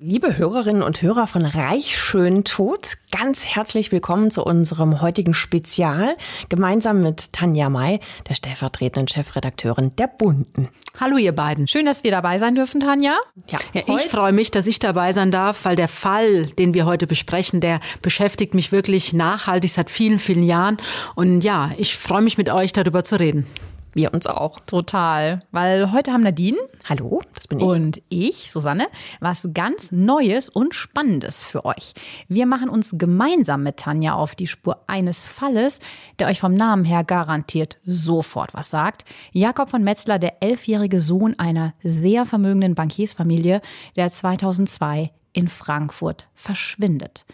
Liebe Hörerinnen und Hörer von Reich schön tot, ganz herzlich willkommen zu unserem heutigen Spezial, gemeinsam mit Tanja May, der stellvertretenden Chefredakteurin der Bunden. Hallo ihr beiden, schön, dass wir dabei sein dürfen, Tanja. Ja, ja ich freue mich, dass ich dabei sein darf, weil der Fall, den wir heute besprechen, der beschäftigt mich wirklich nachhaltig seit vielen, vielen Jahren. Und ja, ich freue mich mit euch darüber zu reden. Wir uns auch. Total. Weil heute haben Nadine. Hallo, das bin ich. Und ich, Susanne, was ganz Neues und Spannendes für euch. Wir machen uns gemeinsam mit Tanja auf die Spur eines Falles, der euch vom Namen her garantiert sofort was sagt. Jakob von Metzler, der elfjährige Sohn einer sehr vermögenden Bankiersfamilie, der 2002 in Frankfurt verschwindet.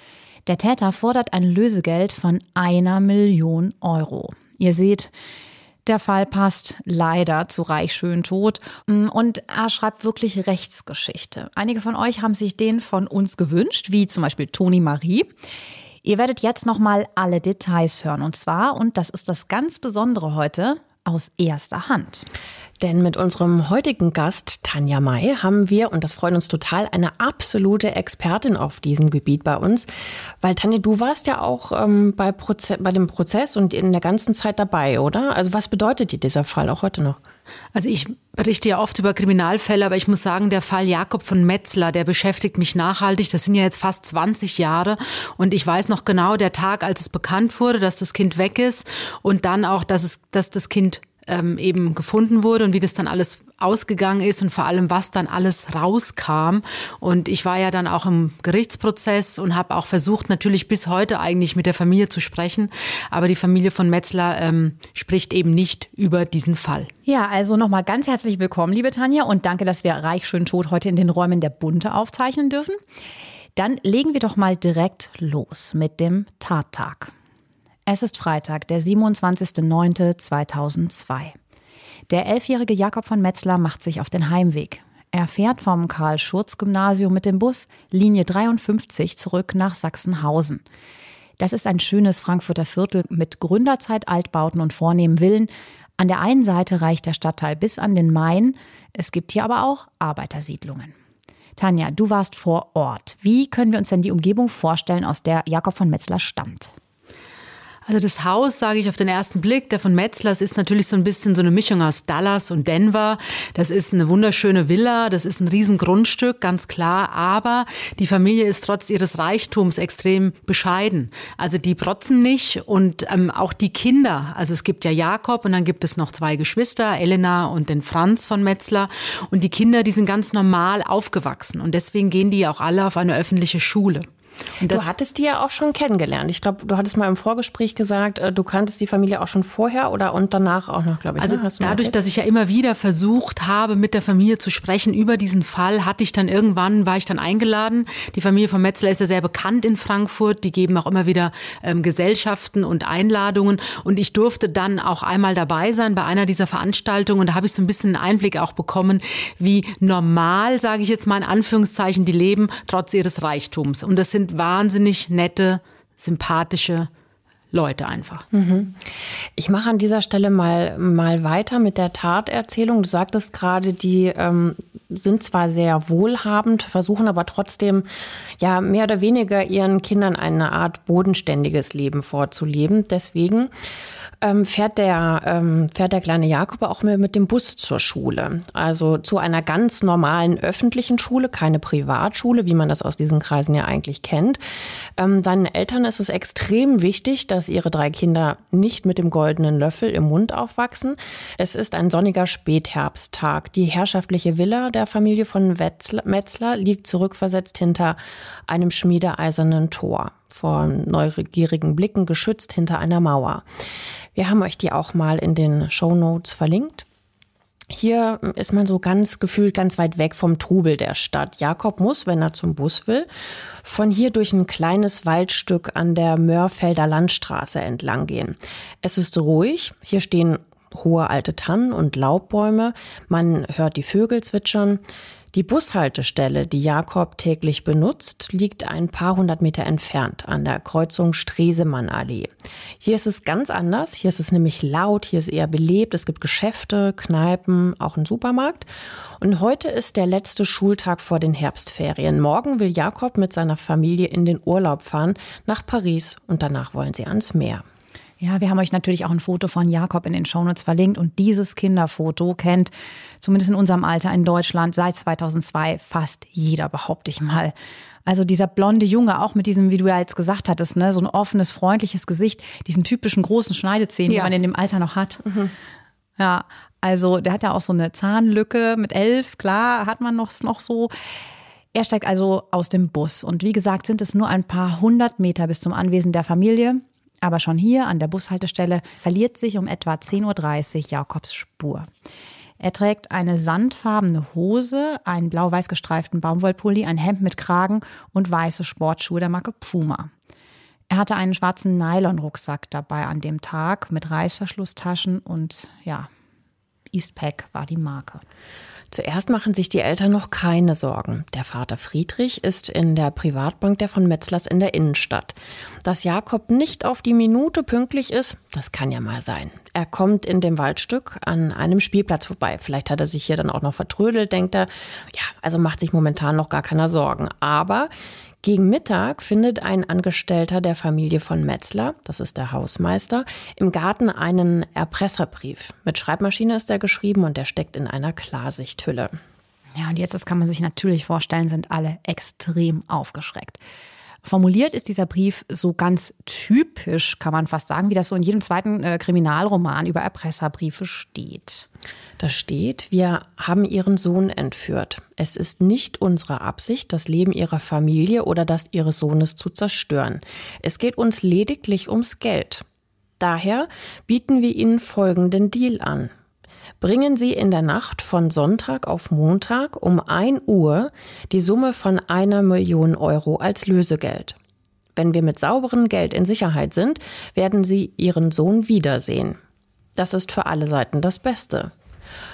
Der Täter fordert ein Lösegeld von einer Million Euro. Ihr seht, der Fall passt leider zu Reich schön tot mm, und er schreibt wirklich Rechtsgeschichte. Einige von euch haben sich den von uns gewünscht, wie zum Beispiel Toni Marie. Ihr werdet jetzt nochmal alle Details hören und zwar, und das ist das ganz Besondere heute, aus erster Hand. Denn mit unserem heutigen Gast Tanja May haben wir, und das freut uns total, eine absolute Expertin auf diesem Gebiet bei uns. Weil Tanja, du warst ja auch ähm, bei, Proze bei dem Prozess und in der ganzen Zeit dabei, oder? Also was bedeutet dir dieser Fall auch heute noch? Also ich berichte ja oft über Kriminalfälle, aber ich muss sagen, der Fall Jakob von Metzler, der beschäftigt mich nachhaltig. Das sind ja jetzt fast 20 Jahre und ich weiß noch genau der Tag, als es bekannt wurde, dass das Kind weg ist und dann auch, dass es, dass das Kind ähm, eben gefunden wurde und wie das dann alles ausgegangen ist und vor allem, was dann alles rauskam. Und ich war ja dann auch im Gerichtsprozess und habe auch versucht, natürlich bis heute eigentlich mit der Familie zu sprechen. Aber die Familie von Metzler ähm, spricht eben nicht über diesen Fall. Ja, also nochmal ganz herzlich willkommen, liebe Tanja, und danke, dass wir Reich schön tot heute in den Räumen der Bunte aufzeichnen dürfen. Dann legen wir doch mal direkt los mit dem Tattag. Es ist Freitag, der 27.09.2002. Der elfjährige Jakob von Metzler macht sich auf den Heimweg. Er fährt vom Karl-Schurz-Gymnasium mit dem Bus Linie 53 zurück nach Sachsenhausen. Das ist ein schönes Frankfurter Viertel mit Gründerzeit-Altbauten und vornehmen Villen. An der einen Seite reicht der Stadtteil bis an den Main. Es gibt hier aber auch Arbeitersiedlungen. Tanja, du warst vor Ort. Wie können wir uns denn die Umgebung vorstellen, aus der Jakob von Metzler stammt? Also das Haus, sage ich auf den ersten Blick, der von Metzlers ist natürlich so ein bisschen so eine Mischung aus Dallas und Denver. Das ist eine wunderschöne Villa, das ist ein Riesengrundstück, ganz klar. Aber die Familie ist trotz ihres Reichtums extrem bescheiden. Also die protzen nicht und ähm, auch die Kinder. Also es gibt ja Jakob und dann gibt es noch zwei Geschwister, Elena und den Franz von Metzler. Und die Kinder, die sind ganz normal aufgewachsen und deswegen gehen die auch alle auf eine öffentliche Schule du hattest die ja auch schon kennengelernt. Ich glaube, du hattest mal im Vorgespräch gesagt, äh, du kanntest die Familie auch schon vorher oder und danach auch noch, glaube ich. Also ne? dadurch, dass ich ja immer wieder versucht habe, mit der Familie zu sprechen über diesen Fall, hatte ich dann irgendwann, war ich dann eingeladen. Die Familie von Metzler ist ja sehr bekannt in Frankfurt. Die geben auch immer wieder ähm, Gesellschaften und Einladungen. Und ich durfte dann auch einmal dabei sein bei einer dieser Veranstaltungen. Und da habe ich so ein bisschen einen Einblick auch bekommen, wie normal, sage ich jetzt mal in Anführungszeichen, die leben, trotz ihres Reichtums. Und das sind wahnsinnig nette, sympathische Leute einfach. Mhm. Ich mache an dieser Stelle mal, mal weiter mit der Taterzählung. Du sagtest gerade, die ähm, sind zwar sehr wohlhabend, versuchen aber trotzdem ja mehr oder weniger ihren Kindern eine Art bodenständiges Leben vorzuleben. Deswegen ähm, fährt, der, ähm, fährt der kleine Jakob auch mit dem Bus zur Schule. Also zu einer ganz normalen öffentlichen Schule, keine Privatschule, wie man das aus diesen Kreisen ja eigentlich kennt. Ähm, seinen Eltern ist es extrem wichtig, dass ihre drei Kinder nicht mit dem goldenen Löffel im Mund aufwachsen. Es ist ein sonniger Spätherbsttag. Die herrschaftliche Villa der Familie von Metzler liegt zurückversetzt hinter einem schmiedeeisernen Tor vor neugierigen Blicken geschützt hinter einer Mauer. Wir haben euch die auch mal in den Show Notes verlinkt. Hier ist man so ganz gefühlt ganz weit weg vom Trubel der Stadt. Jakob muss, wenn er zum Bus will, von hier durch ein kleines Waldstück an der Mörfelder Landstraße entlang gehen. Es ist ruhig. Hier stehen hohe alte Tannen und Laubbäume. Man hört die Vögel zwitschern. Die Bushaltestelle, die Jakob täglich benutzt, liegt ein paar hundert Meter entfernt an der Kreuzung Stresemann-Allee. Hier ist es ganz anders. Hier ist es nämlich laut, hier ist eher belebt. Es gibt Geschäfte, Kneipen, auch einen Supermarkt. Und heute ist der letzte Schultag vor den Herbstferien. Morgen will Jakob mit seiner Familie in den Urlaub fahren nach Paris und danach wollen sie ans Meer. Ja, wir haben euch natürlich auch ein Foto von Jakob in den Shownotes verlinkt und dieses Kinderfoto kennt zumindest in unserem Alter in Deutschland seit 2002 fast jeder, behaupte ich mal. Also dieser blonde Junge, auch mit diesem, wie du ja jetzt gesagt hattest, ne, so ein offenes, freundliches Gesicht, diesen typischen großen Schneidezähnen, ja. die man in dem Alter noch hat. Mhm. Ja, also der hat ja auch so eine Zahnlücke mit elf, klar, hat man noch, noch so. Er steigt also aus dem Bus und wie gesagt sind es nur ein paar hundert Meter bis zum Anwesen der Familie. Aber schon hier an der Bushaltestelle verliert sich um etwa 10.30 Uhr Jakobs Spur. Er trägt eine sandfarbene Hose, einen blau-weiß gestreiften Baumwollpulli, ein Hemd mit Kragen und weiße Sportschuhe der Marke Puma. Er hatte einen schwarzen Nylon-Rucksack dabei an dem Tag mit Reißverschlusstaschen und ja, Eastpack war die Marke. Zuerst machen sich die Eltern noch keine Sorgen. Der Vater Friedrich ist in der Privatbank der von Metzlers in der Innenstadt. Dass Jakob nicht auf die Minute pünktlich ist, das kann ja mal sein. Er kommt in dem Waldstück an einem Spielplatz vorbei. Vielleicht hat er sich hier dann auch noch vertrödelt, denkt er. Ja, also macht sich momentan noch gar keiner Sorgen. Aber gegen Mittag findet ein Angestellter der Familie von Metzler, das ist der Hausmeister, im Garten einen Erpresserbrief. Mit Schreibmaschine ist er geschrieben und der steckt in einer Klarsichthülle. Ja, und jetzt, das kann man sich natürlich vorstellen, sind alle extrem aufgeschreckt. Formuliert ist dieser Brief so ganz typisch, kann man fast sagen, wie das so in jedem zweiten äh, Kriminalroman über Erpresserbriefe steht. Da steht, wir haben Ihren Sohn entführt. Es ist nicht unsere Absicht, das Leben Ihrer Familie oder das Ihres Sohnes zu zerstören. Es geht uns lediglich ums Geld. Daher bieten wir Ihnen folgenden Deal an. Bringen Sie in der Nacht von Sonntag auf Montag um 1 Uhr die Summe von einer Million Euro als Lösegeld. Wenn wir mit sauberem Geld in Sicherheit sind, werden Sie Ihren Sohn wiedersehen. Das ist für alle Seiten das Beste.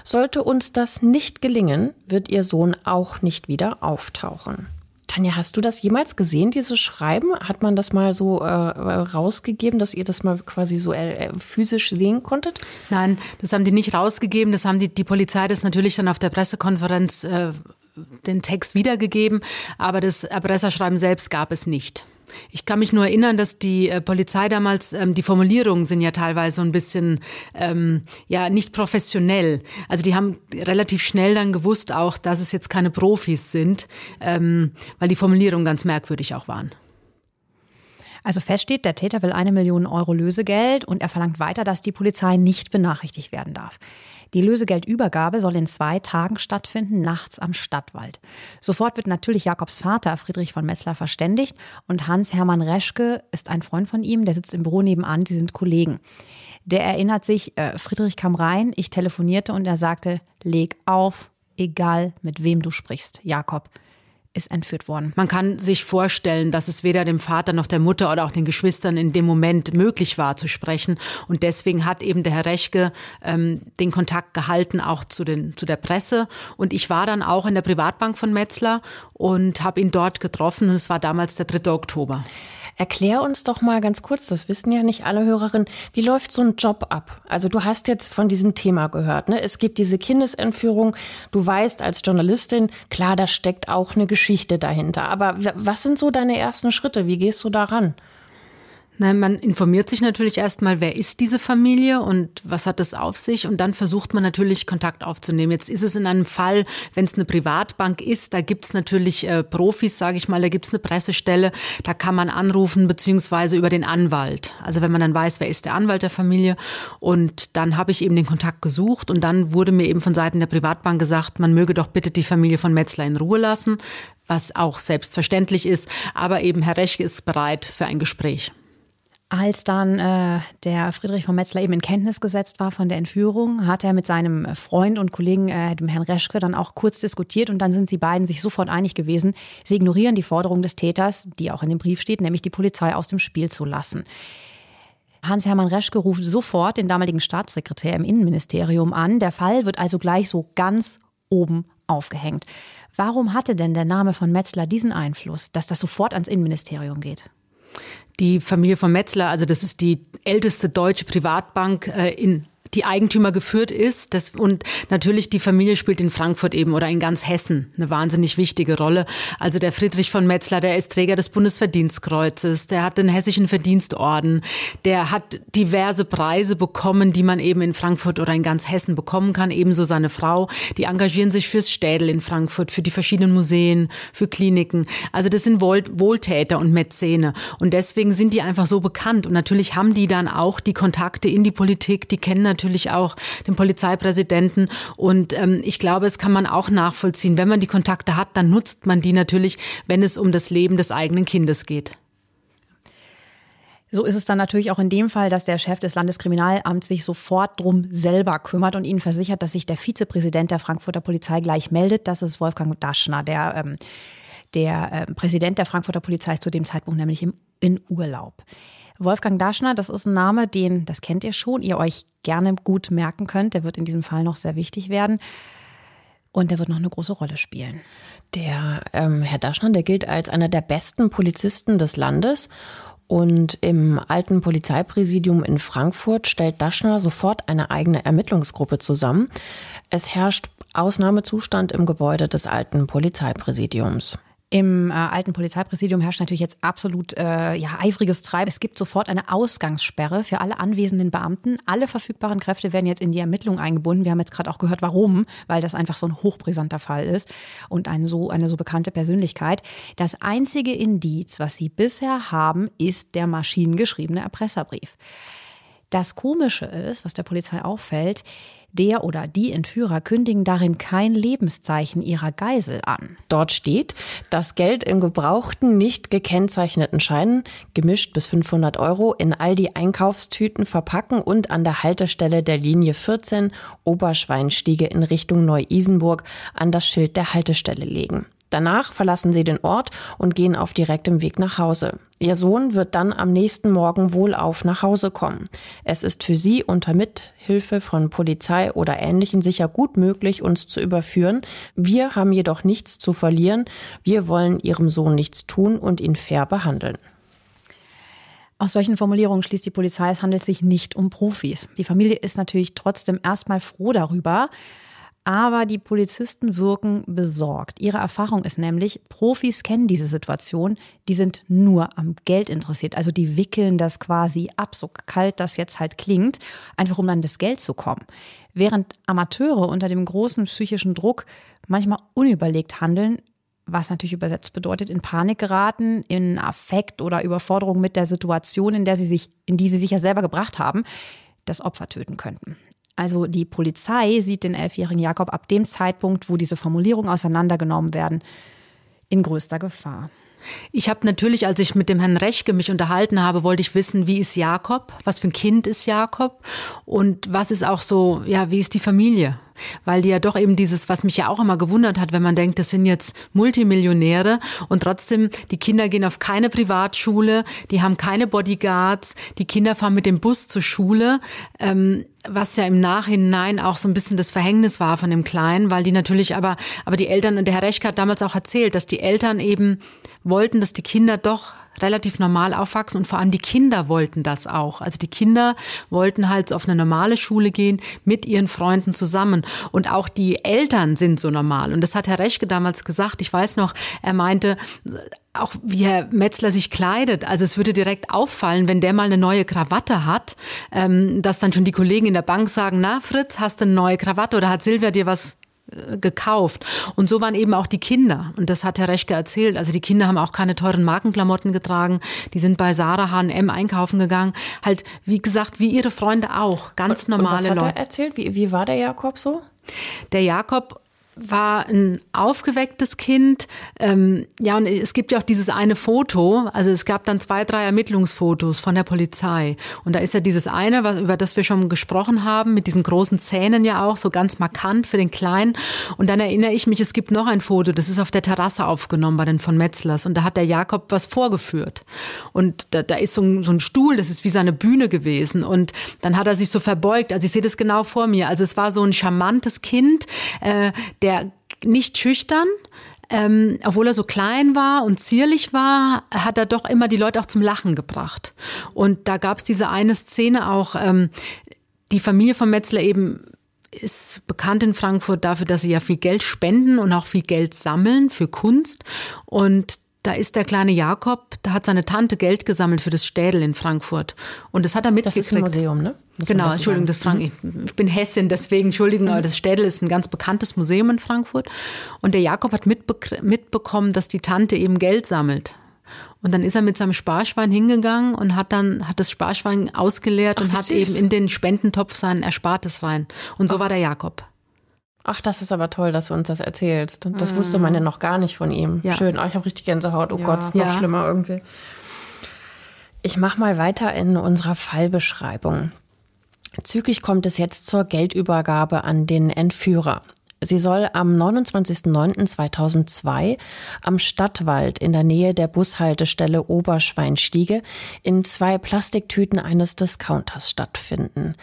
Sollte uns das nicht gelingen, wird Ihr Sohn auch nicht wieder auftauchen. Tanja, hast du das jemals gesehen, dieses Schreiben? Hat man das mal so äh, rausgegeben, dass ihr das mal quasi so äh, physisch sehen konntet? Nein, das haben die nicht rausgegeben. Das haben die, die Polizei das natürlich dann auf der Pressekonferenz äh, den Text wiedergegeben, aber das Erpresserschreiben selbst gab es nicht. Ich kann mich nur erinnern, dass die äh, Polizei damals, ähm, die Formulierungen sind ja teilweise so ein bisschen, ähm, ja, nicht professionell. Also die haben relativ schnell dann gewusst auch, dass es jetzt keine Profis sind, ähm, weil die Formulierungen ganz merkwürdig auch waren. Also feststeht, der Täter will eine Million Euro Lösegeld und er verlangt weiter, dass die Polizei nicht benachrichtigt werden darf. Die Lösegeldübergabe soll in zwei Tagen stattfinden, nachts am Stadtwald. Sofort wird natürlich Jakobs Vater Friedrich von Metzler verständigt und Hans-Hermann Reschke ist ein Freund von ihm, der sitzt im Büro nebenan, sie sind Kollegen. Der erinnert sich, äh, Friedrich kam rein, ich telefonierte und er sagte, leg auf, egal mit wem du sprichst, Jakob ist entführt worden. Man kann sich vorstellen, dass es weder dem Vater noch der Mutter oder auch den Geschwistern in dem Moment möglich war zu sprechen. Und deswegen hat eben der Herr Rechke ähm, den Kontakt gehalten, auch zu, den, zu der Presse. Und ich war dann auch in der Privatbank von Metzler und habe ihn dort getroffen. Und es war damals der 3. Oktober. Erklär uns doch mal ganz kurz, das wissen ja nicht alle Hörerinnen, wie läuft so ein Job ab? Also du hast jetzt von diesem Thema gehört, ne? Es gibt diese Kindesentführung. Du weißt als Journalistin, klar, da steckt auch eine Geschichte dahinter. Aber was sind so deine ersten Schritte? Wie gehst du daran? Nein, man informiert sich natürlich erstmal, wer ist diese Familie und was hat das auf sich und dann versucht man natürlich Kontakt aufzunehmen. Jetzt ist es in einem Fall, wenn es eine Privatbank ist, da gibt's natürlich äh, Profis, sage ich mal, da gibt's eine Pressestelle, da kann man anrufen beziehungsweise über den Anwalt. Also wenn man dann weiß, wer ist der Anwalt der Familie und dann habe ich eben den Kontakt gesucht und dann wurde mir eben von Seiten der Privatbank gesagt, man möge doch bitte die Familie von Metzler in Ruhe lassen, was auch selbstverständlich ist, aber eben Herr Rechke ist bereit für ein Gespräch. Als dann äh, der Friedrich von Metzler eben in Kenntnis gesetzt war von der Entführung, hat er mit seinem Freund und Kollegen, äh, dem Herrn Reschke, dann auch kurz diskutiert und dann sind sie beiden sich sofort einig gewesen. Sie ignorieren die Forderung des Täters, die auch in dem Brief steht, nämlich die Polizei aus dem Spiel zu lassen. Hans-Hermann Reschke ruft sofort den damaligen Staatssekretär im Innenministerium an. Der Fall wird also gleich so ganz oben aufgehängt. Warum hatte denn der Name von Metzler diesen Einfluss, dass das sofort ans Innenministerium geht? Die Familie von Metzler, also das ist die älteste deutsche Privatbank äh, in die Eigentümer geführt ist. Das, und natürlich die Familie spielt in Frankfurt eben oder in ganz Hessen eine wahnsinnig wichtige Rolle. Also der Friedrich von Metzler, der ist Träger des Bundesverdienstkreuzes, der hat den hessischen Verdienstorden, der hat diverse Preise bekommen, die man eben in Frankfurt oder in ganz Hessen bekommen kann. Ebenso seine Frau, die engagieren sich fürs Städel in Frankfurt, für die verschiedenen Museen, für Kliniken. Also das sind Wohl Wohltäter und Mäzene. Und deswegen sind die einfach so bekannt. Und natürlich haben die dann auch die Kontakte in die Politik, die kennen natürlich auch den Polizeipräsidenten. Und ähm, ich glaube, es kann man auch nachvollziehen. Wenn man die Kontakte hat, dann nutzt man die natürlich, wenn es um das Leben des eigenen Kindes geht. So ist es dann natürlich auch in dem Fall, dass der Chef des Landeskriminalamts sich sofort drum selber kümmert und ihnen versichert, dass sich der Vizepräsident der Frankfurter Polizei gleich meldet. Das ist Wolfgang Daschner, der, ähm, der äh, Präsident der Frankfurter Polizei ist zu dem Zeitpunkt nämlich im, in Urlaub. Wolfgang Daschner, das ist ein Name, den, das kennt ihr schon, ihr euch gerne gut merken könnt. Der wird in diesem Fall noch sehr wichtig werden. Und der wird noch eine große Rolle spielen. Der ähm, Herr Daschner, der gilt als einer der besten Polizisten des Landes. Und im alten Polizeipräsidium in Frankfurt stellt Daschner sofort eine eigene Ermittlungsgruppe zusammen. Es herrscht Ausnahmezustand im Gebäude des alten Polizeipräsidiums. Im äh, alten Polizeipräsidium herrscht natürlich jetzt absolut äh, ja, eifriges Treiben. Es gibt sofort eine Ausgangssperre für alle anwesenden Beamten. Alle verfügbaren Kräfte werden jetzt in die Ermittlung eingebunden. Wir haben jetzt gerade auch gehört, warum, weil das einfach so ein hochbrisanter Fall ist und ein so, eine so bekannte Persönlichkeit. Das einzige Indiz, was sie bisher haben, ist der maschinengeschriebene Erpresserbrief. Das Komische ist, was der Polizei auffällt, der oder die Entführer kündigen darin kein Lebenszeichen ihrer Geisel an. Dort steht, das Geld in gebrauchten, nicht gekennzeichneten Scheinen, gemischt bis 500 Euro, in all die Einkaufstüten verpacken und an der Haltestelle der Linie 14 Oberschweinstiege in Richtung Neu-Isenburg an das Schild der Haltestelle legen. Danach verlassen sie den Ort und gehen auf direktem Weg nach Hause. Ihr Sohn wird dann am nächsten Morgen wohlauf nach Hause kommen. Es ist für sie unter Mithilfe von Polizei oder Ähnlichen sicher gut möglich, uns zu überführen. Wir haben jedoch nichts zu verlieren. Wir wollen ihrem Sohn nichts tun und ihn fair behandeln. Aus solchen Formulierungen schließt die Polizei, es handelt sich nicht um Profis. Die Familie ist natürlich trotzdem erstmal froh darüber, aber die Polizisten wirken besorgt. Ihre Erfahrung ist nämlich, Profis kennen diese Situation, die sind nur am Geld interessiert. Also die wickeln das quasi ab, so kalt das jetzt halt klingt, einfach um an das Geld zu kommen. Während Amateure unter dem großen psychischen Druck manchmal unüberlegt handeln, was natürlich übersetzt bedeutet, in Panik geraten, in Affekt oder Überforderung mit der Situation, in der sie sich, in die sie sich ja selber gebracht haben, das Opfer töten könnten. Also die Polizei sieht den elfjährigen Jakob ab dem Zeitpunkt, wo diese Formulierungen auseinandergenommen werden, in größter Gefahr. Ich habe natürlich, als ich mit dem Herrn Rechke mich unterhalten habe, wollte ich wissen, wie ist Jakob? Was für ein Kind ist Jakob? Und was ist auch so, ja, wie ist die Familie? Weil die ja doch eben dieses, was mich ja auch immer gewundert hat, wenn man denkt, das sind jetzt Multimillionäre und trotzdem, die Kinder gehen auf keine Privatschule, die haben keine Bodyguards, die Kinder fahren mit dem Bus zur Schule. Ähm, was ja im Nachhinein auch so ein bisschen das Verhängnis war von dem Kleinen, weil die natürlich aber, aber die Eltern, und der Herr Rechke hat damals auch erzählt, dass die Eltern eben wollten, dass die Kinder doch relativ normal aufwachsen und vor allem die Kinder wollten das auch. Also die Kinder wollten halt auf eine normale Schule gehen mit ihren Freunden zusammen und auch die Eltern sind so normal und das hat Herr Reschke damals gesagt. Ich weiß noch, er meinte, auch wie Herr Metzler sich kleidet. Also es würde direkt auffallen, wenn der mal eine neue Krawatte hat, ähm, dass dann schon die Kollegen in der Bank sagen, na Fritz, hast du eine neue Krawatte oder hat Silvia dir was gekauft. Und so waren eben auch die Kinder. Und das hat Herr Reschke erzählt. Also die Kinder haben auch keine teuren Markenklamotten getragen. Die sind bei Sarah H&M einkaufen gegangen. Halt, wie gesagt, wie ihre Freunde auch. Ganz normale und was hat Leute. er erzählt? Wie, wie war der Jakob so? Der Jakob war ein aufgewecktes Kind. Ähm, ja, und es gibt ja auch dieses eine Foto. Also es gab dann zwei, drei Ermittlungsfotos von der Polizei. Und da ist ja dieses eine, was, über das wir schon gesprochen haben, mit diesen großen Zähnen ja auch, so ganz markant für den Kleinen. Und dann erinnere ich mich, es gibt noch ein Foto, das ist auf der Terrasse aufgenommen bei den von Metzlers. Und da hat der Jakob was vorgeführt. Und da, da ist so ein, so ein Stuhl, das ist wie seine Bühne gewesen. Und dann hat er sich so verbeugt. Also ich sehe das genau vor mir. Also es war so ein charmantes Kind, äh, der nicht schüchtern, ähm, obwohl er so klein war und zierlich war, hat er doch immer die Leute auch zum Lachen gebracht. Und da gab es diese eine Szene auch, ähm, die Familie von Metzler eben ist bekannt in Frankfurt dafür, dass sie ja viel Geld spenden und auch viel Geld sammeln für Kunst. Und da ist der kleine Jakob, da hat seine Tante Geld gesammelt für das Städel in Frankfurt. Und das hat er mitgekriegt. Das ist ein Museum, ne? Muss Genau, Entschuldigung, das. Frank, ich bin Hessin, deswegen Entschuldigung, aber das Städel ist ein ganz bekanntes Museum in Frankfurt. Und der Jakob hat mitbe mitbekommen, dass die Tante eben Geld sammelt. Und dann ist er mit seinem Sparschwein hingegangen und hat dann hat das Sparschwein ausgeleert Ach, und hat süß. eben in den Spendentopf sein Erspartes rein. Und so war der Jakob. Ach, das ist aber toll, dass du uns das erzählst. Das wusste man ja noch gar nicht von ihm. Ja. Schön. Oh, ich habe richtig Gänsehaut. Oh Ja. Gott, ist noch Ja. schlimmer irgendwie. Ich mache mal weiter in unserer Fallbeschreibung. Zügig kommt es jetzt zur Geldübergabe an den Entführer. Sie soll am 29.09.2002 am Stadtwald in der Nähe der Bushaltestelle Oberschweinstiege in zwei Plastiktüten eines Discounters stattfinden.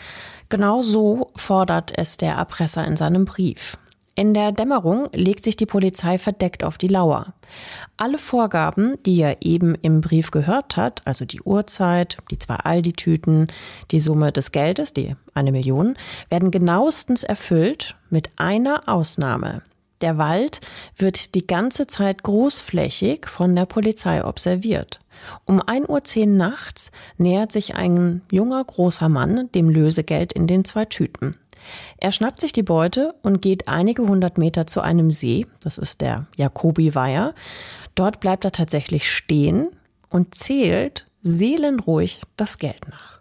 Genau so fordert es der Erpresser in seinem Brief. In der Dämmerung legt sich die Polizei verdeckt auf die Lauer. Alle Vorgaben, die er eben im Brief gehört hat, also die Uhrzeit, die zwei Aldi-Tüten, die Summe des Geldes, die eine Million, werden genauestens erfüllt, mit einer Ausnahme. Der Wald wird die ganze Zeit großflächig von der Polizei observiert. Um 1.10 Uhr nachts nähert sich ein junger, großer Mann dem Lösegeld in den zwei Tüten. Er schnappt sich die Beute und geht einige hundert Meter zu einem See, das ist der Jakobi-Weiher. Dort bleibt er tatsächlich stehen und zählt seelenruhig das Geld nach.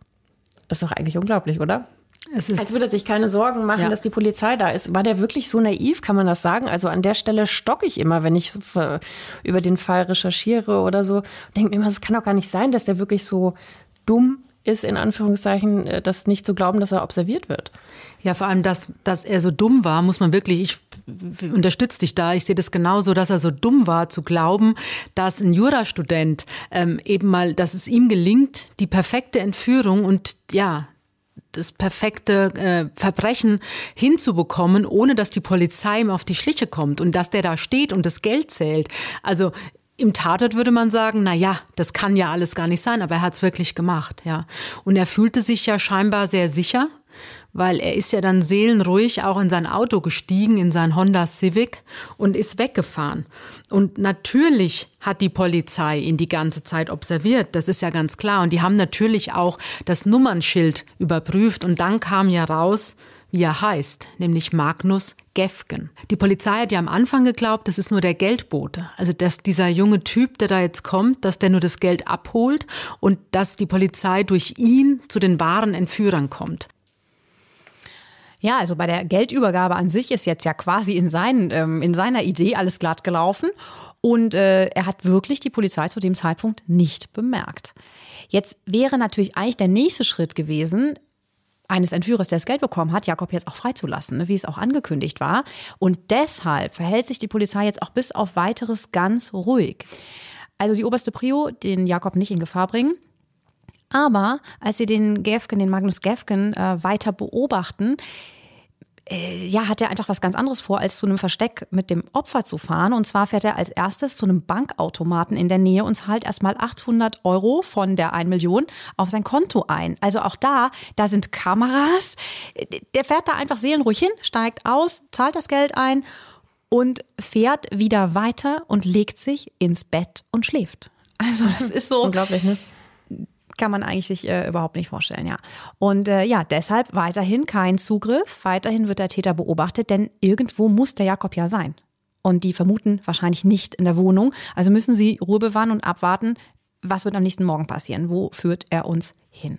Ist doch eigentlich unglaublich, oder? Es Als ist würde er sich keine Sorgen machen, Ja. dass die Polizei da ist. War der wirklich so naiv, kann man das sagen? Also an der Stelle stocke ich immer, wenn ich über den Fall recherchiere oder so. Denke mir immer, es kann doch gar nicht sein, dass der wirklich so dumm ist, in Anführungszeichen, äh, das nicht zu glauben, dass er observiert wird. Ja, vor allem, dass, dass er so dumm war, muss man wirklich, ich unterstütze dich da, ich sehe das genauso, dass er so dumm war, zu glauben, dass ein Jurastudent ähm, eben mal, dass es ihm gelingt, die perfekte Entführung und ja, das perfekte äh, Verbrechen hinzubekommen, ohne dass die Polizei ihm auf die Schliche kommt und dass der da steht und das Geld zählt. Also im Tatort würde man sagen, na ja, das kann ja alles gar nicht sein, aber er hat es wirklich gemacht, ja. Und er fühlte sich ja scheinbar sehr sicher, weil er ist ja dann seelenruhig auch in sein Auto gestiegen, in sein Honda Civic und ist weggefahren. Und natürlich hat die Polizei ihn die ganze Zeit observiert, das ist ja ganz klar. Und die haben natürlich auch das Nummernschild überprüft und dann kam ja raus, wie er heißt, nämlich Magnus Gefgen. Die Polizei hat ja am Anfang geglaubt, das ist nur der Geldbote. Also, dass dieser junge Typ, der da jetzt kommt, dass der nur das Geld abholt und dass die Polizei durch ihn zu den wahren Entführern kommt. Ja, also bei der Geldübergabe an sich ist jetzt ja quasi in, seinen, ähm, in seiner Idee alles glatt gelaufen. Und äh, er hat wirklich die Polizei zu dem Zeitpunkt nicht bemerkt. Jetzt wäre natürlich eigentlich der nächste Schritt gewesen, eines Entführers, der das Geld bekommen hat, Jakob jetzt auch freizulassen, ne, wie es auch angekündigt war. Und deshalb verhält sich die Polizei jetzt auch bis auf weiteres ganz ruhig. Also die oberste Prio, den Jakob nicht in Gefahr bringen. Aber als sie den Gefgen, den Magnus Gefgen, äh, weiter beobachten, äh, ja, hat er einfach was ganz anderes vor, als zu einem Versteck mit dem Opfer zu fahren. Und zwar fährt er als erstes zu einem Bankautomaten in der Nähe und zahlt erstmal 800 Euro von der 1 Million auf sein Konto ein. Also auch da, da sind Kameras. Der fährt da einfach seelenruhig hin, steigt aus, zahlt das Geld ein und fährt wieder weiter und legt sich ins Bett und schläft. Also das ist so. Unglaublich, ne? Kann man eigentlich sich äh, überhaupt nicht vorstellen, ja. Und äh, ja, deshalb weiterhin kein Zugriff, weiterhin wird der Täter beobachtet, denn irgendwo muss der Jakob ja sein. Und die vermuten wahrscheinlich nicht in der Wohnung. Also müssen sie Ruhe bewahren und abwarten, was wird am nächsten Morgen passieren? Wo führt er uns hin?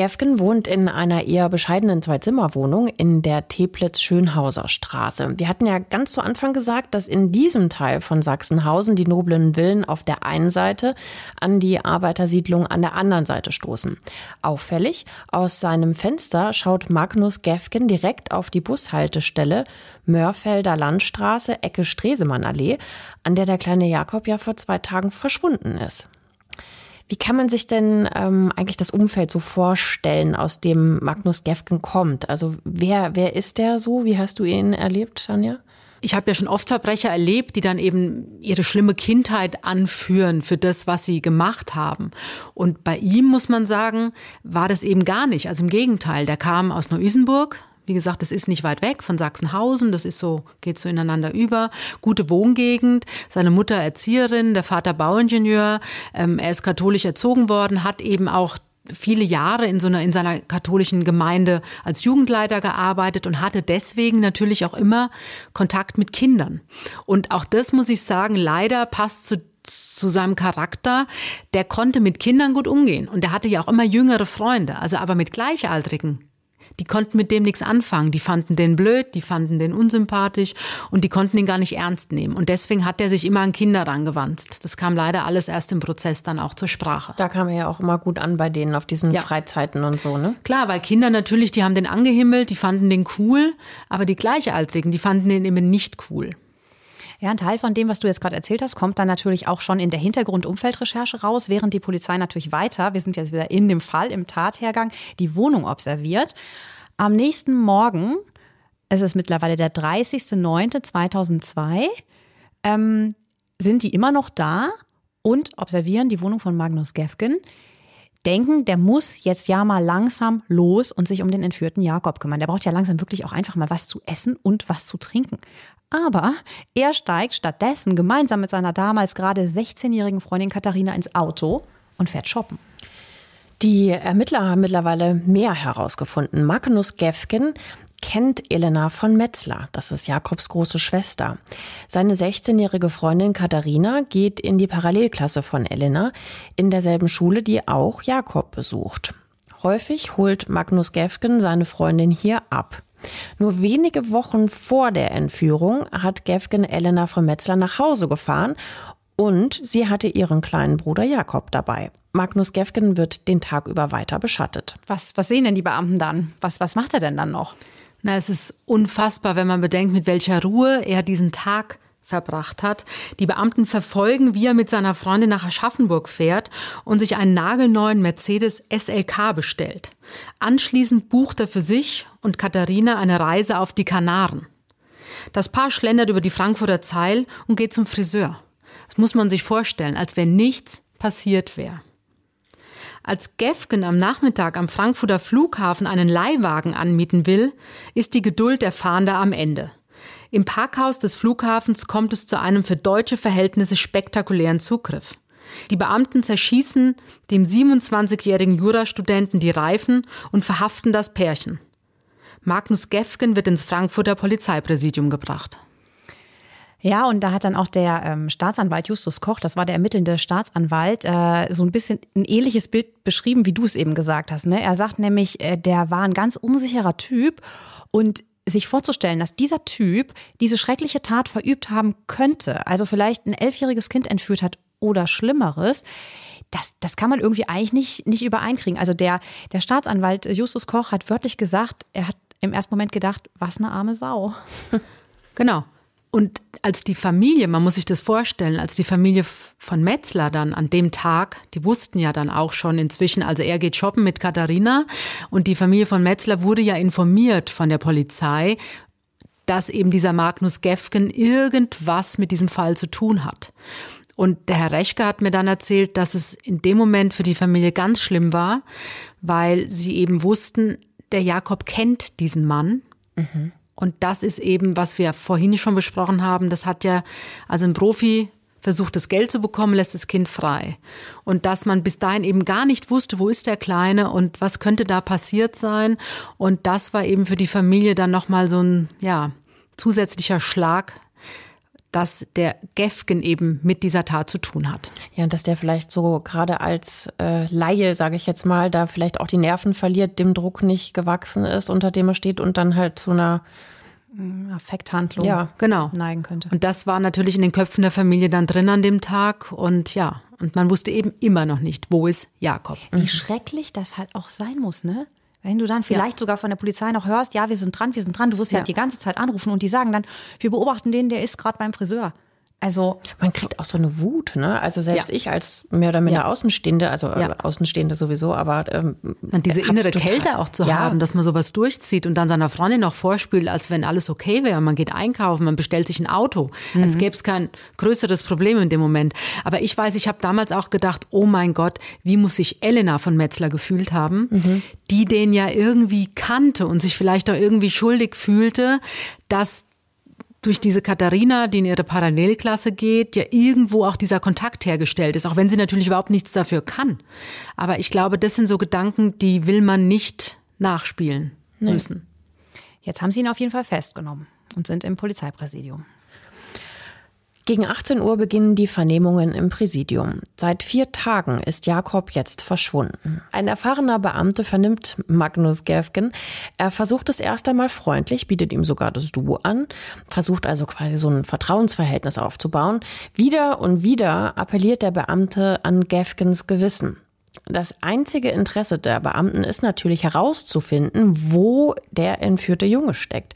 Gefgen wohnt in einer eher bescheidenen Zwei-Zimmer-Wohnung in der Teplitz-Schönhauser Straße. Wir hatten ja ganz zu Anfang gesagt, dass in diesem Teil von Sachsenhausen die noblen Villen auf der einen Seite an die Arbeitersiedlung an der anderen Seite stoßen. Auffällig, aus seinem Fenster schaut Magnus Gefgen direkt auf die Bushaltestelle Mörfelder Landstraße, Ecke Stresemannallee, an der der kleine Jakob ja vor zwei Tagen verschwunden ist. Wie kann man sich denn ähm, eigentlich das Umfeld so vorstellen, aus dem Magnus Gefgen kommt? Also wer, wer ist der so? Wie hast du ihn erlebt, Tanja? Ich habe ja schon oft Verbrecher erlebt, die dann eben ihre schlimme Kindheit anführen für das, was sie gemacht haben. Und bei ihm muss man sagen, war das eben gar nicht. Also im Gegenteil, der kam aus Neu-Isenburg, wie gesagt, das ist nicht weit weg von Sachsenhausen, das ist so, geht so ineinander über. Gute Wohngegend, seine Mutter Erzieherin, der Vater Bauingenieur, ähm, er ist katholisch erzogen worden, hat eben auch viele Jahre in so einer, in seiner katholischen Gemeinde als Jugendleiter gearbeitet und hatte deswegen natürlich auch immer Kontakt mit Kindern. Und auch das muss ich sagen, leider passt zu zu seinem Charakter, der konnte mit Kindern gut umgehen und er hatte ja auch immer jüngere Freunde, also aber mit Gleichaltrigen die konnten mit dem nichts anfangen. Die fanden den blöd, die fanden den unsympathisch und die konnten ihn gar nicht ernst nehmen. Und deswegen hat er sich immer an Kinder rangewandt. Das kam leider alles erst im Prozess dann auch zur Sprache. Da kam er ja auch immer gut an bei denen auf diesen ja. Freizeiten und so, ne? Klar, weil Kinder natürlich, die haben den angehimmelt, die fanden den cool, aber die Gleichaltrigen, die fanden den immer nicht cool. Ja, ein Teil von dem, was du jetzt gerade erzählt hast, kommt dann natürlich auch schon in der Hintergrund-Umfeldrecherche raus, während die Polizei natürlich weiter, wir sind jetzt wieder in dem Fall, im Tathergang, die Wohnung observiert. Am nächsten Morgen, es ist mittlerweile der 30.09.2002, ähm, sind die immer noch da und observieren die Wohnung von Magnus Gefgen denken, der muss jetzt ja mal langsam los und sich um den entführten Jakob kümmern. Der braucht ja langsam wirklich auch einfach mal was zu essen und was zu trinken. Aber er steigt stattdessen gemeinsam mit seiner damals gerade 16-jährigen Freundin Katharina ins Auto und fährt shoppen. Die Ermittler haben mittlerweile mehr herausgefunden. Magnus Gefgen kennt Elena von Metzler. Das ist Jakobs große Schwester. Seine 16-jährige Freundin Katharina geht in die Parallelklasse von Elena in derselben Schule, die auch Jakob besucht. Häufig holt Magnus Gefgen seine Freundin hier ab. Nur wenige Wochen vor der Entführung hat Gefgen Elena von Metzler nach Hause gefahren und sie hatte ihren kleinen Bruder Jakob dabei. Magnus Gefgen wird den Tag über weiter beschattet. Was, was sehen denn die Beamten dann? Was, was macht er denn dann noch? Na, es ist unfassbar, wenn man bedenkt, mit welcher Ruhe er diesen Tag verbracht hat. Die Beamten verfolgen, wie er mit seiner Freundin nach Aschaffenburg fährt und sich einen nagelneuen Mercedes SLK bestellt. Anschließend bucht er für sich und Katharina eine Reise auf die Kanaren. Das Paar schlendert über die Frankfurter Zeil und geht zum Friseur. Das muss man sich vorstellen, als wenn nichts passiert wäre. Als Gefgen am Nachmittag am Frankfurter Flughafen einen Leihwagen anmieten will, ist die Geduld der Fahnder am Ende. Im Parkhaus des Flughafens kommt es zu einem für deutsche Verhältnisse spektakulären Zugriff. Die Beamten zerschießen dem 27-jährigen Jurastudenten die Reifen und verhaften das Pärchen. Magnus Gefgen wird ins Frankfurter Polizeipräsidium gebracht. Ja, und da hat dann auch der ähm, Staatsanwalt Justus Koch, das war der ermittelnde Staatsanwalt, äh, so ein bisschen ein ähnliches Bild beschrieben, wie du es eben gesagt hast. Ne? Er sagt nämlich, äh, der war ein ganz unsicherer Typ und sich vorzustellen, dass dieser Typ diese schreckliche Tat verübt haben könnte, also vielleicht ein elfjähriges Kind entführt hat oder Schlimmeres, das, das kann man irgendwie eigentlich nicht, nicht übereinkriegen. Also der, der Staatsanwalt Justus Koch hat wörtlich gesagt, er hat im ersten Moment gedacht, was eine arme Sau. Genau. Und als die Familie, man muss sich das vorstellen, als die Familie von Metzler dann an dem Tag, die wussten ja dann auch schon inzwischen, also er geht shoppen mit Katharina und die Familie von Metzler wurde ja informiert von der Polizei, dass eben dieser Magnus Gefgen irgendwas mit diesem Fall zu tun hat. Und der Herr Rechke hat mir dann erzählt, dass es in dem Moment für die Familie ganz schlimm war, weil sie eben wussten, der Jakob kennt diesen Mann. Mhm. Und das ist eben, was wir vorhin schon besprochen haben. Das hat ja, also ein Profi versucht das Geld zu bekommen, lässt das Kind frei. Und dass man bis dahin eben gar nicht wusste, wo ist der Kleine und was könnte da passiert sein. Und das war eben für die Familie dann nochmal so ein, ja, zusätzlicher Schlag dass der Gefgen eben mit dieser Tat zu tun hat. Ja, und dass der vielleicht so gerade als äh, Laie, sage ich jetzt mal, da vielleicht auch die Nerven verliert, dem Druck nicht gewachsen ist, unter dem er steht und dann halt zu einer Mm, Affekthandlung ja, genau. neigen könnte. Und das war natürlich in den Köpfen der Familie dann drin an dem Tag und ja, und man wusste eben immer noch nicht, wo ist Jakob. Wie mhm. schrecklich das halt auch sein muss, ne? Wenn du dann vielleicht ja. sogar von der Polizei noch hörst, ja, wir sind dran, wir sind dran, du wirst ja, ja die ganze Zeit anrufen und die sagen dann, wir beobachten den, der ist gerade beim Friseur. Also man kriegt auch so eine Wut, ne? Also selbst ja. ich als mehr oder minder ja. Außenstehende, also äh, ja. Außenstehende sowieso, aber ähm, und diese innere Kälte auch zu haben, dass man sowas durchzieht und dann seiner Freundin noch vorspielt, als wenn alles okay wäre. Man geht einkaufen, man bestellt sich ein Auto, mhm. als gäbe es kein größeres Problem in dem Moment. Aber ich weiß, ich habe damals auch gedacht, oh mein Gott, wie muss sich Elena von Metzler gefühlt haben, mhm. die den ja irgendwie kannte und sich vielleicht auch irgendwie schuldig fühlte, dass durch diese Katharina, die in ihre Parallelklasse geht, ja irgendwo auch dieser Kontakt hergestellt ist, auch wenn sie natürlich überhaupt nichts dafür kann. Aber ich glaube, das sind so Gedanken, die will man nicht nachspielen müssen. Jetzt haben sie ihn auf jeden Fall festgenommen und sind im Polizeipräsidium. Gegen 18 Uhr beginnen die Vernehmungen im Präsidium. Seit vier Tagen ist Jakob jetzt verschwunden. Ein erfahrener Beamte vernimmt Magnus Gerfgen. Er versucht es erst einmal freundlich, bietet ihm sogar das Du an, versucht also quasi so ein Vertrauensverhältnis aufzubauen. Wieder und wieder appelliert der Beamte an Gefgens Gewissen. Das einzige Interesse der Beamten ist natürlich herauszufinden, wo der entführte Junge steckt.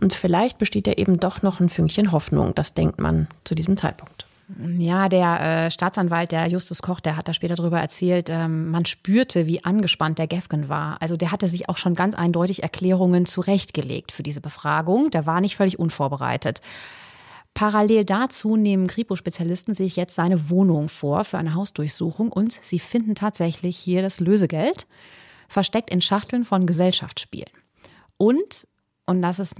Und vielleicht besteht ja eben doch noch ein Fünkchen Hoffnung. Das denkt man zu diesem Zeitpunkt. Ja, der äh, Staatsanwalt, der Justus Koch, der hat da später darüber erzählt, ähm, man spürte, wie angespannt der Gefgen war. Also der hatte sich auch schon ganz eindeutig Erklärungen zurechtgelegt für diese Befragung. Der war nicht völlig unvorbereitet. Parallel dazu nehmen Kripo-Spezialisten sich jetzt seine Wohnung vor für eine Hausdurchsuchung und sie finden tatsächlich hier das Lösegeld, versteckt in Schachteln von Gesellschaftsspielen. Und und das ist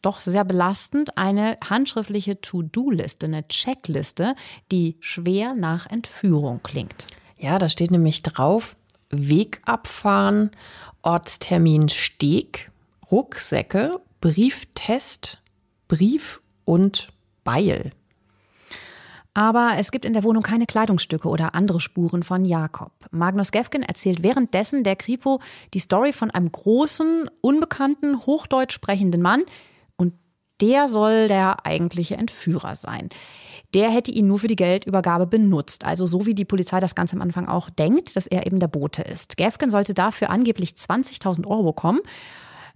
doch sehr belastend, eine handschriftliche To-Do-Liste, eine Checkliste, die schwer nach Entführung klingt. Ja, da steht nämlich drauf, Weg abfahren, Ortstermin Steg, Rucksäcke, Brieftest, Brief und Beil. Aber es gibt in der Wohnung keine Kleidungsstücke oder andere Spuren von Jakob. Magnus Gefgen erzählt währenddessen der Kripo die Story von einem großen, unbekannten, hochdeutsch sprechenden Mann. Und der soll der eigentliche Entführer sein. Der hätte ihn nur für die Geldübergabe benutzt. Also so wie die Polizei das ganz am Anfang auch denkt, dass er eben der Bote ist. Gefgen sollte dafür angeblich 20.000 Euro bekommen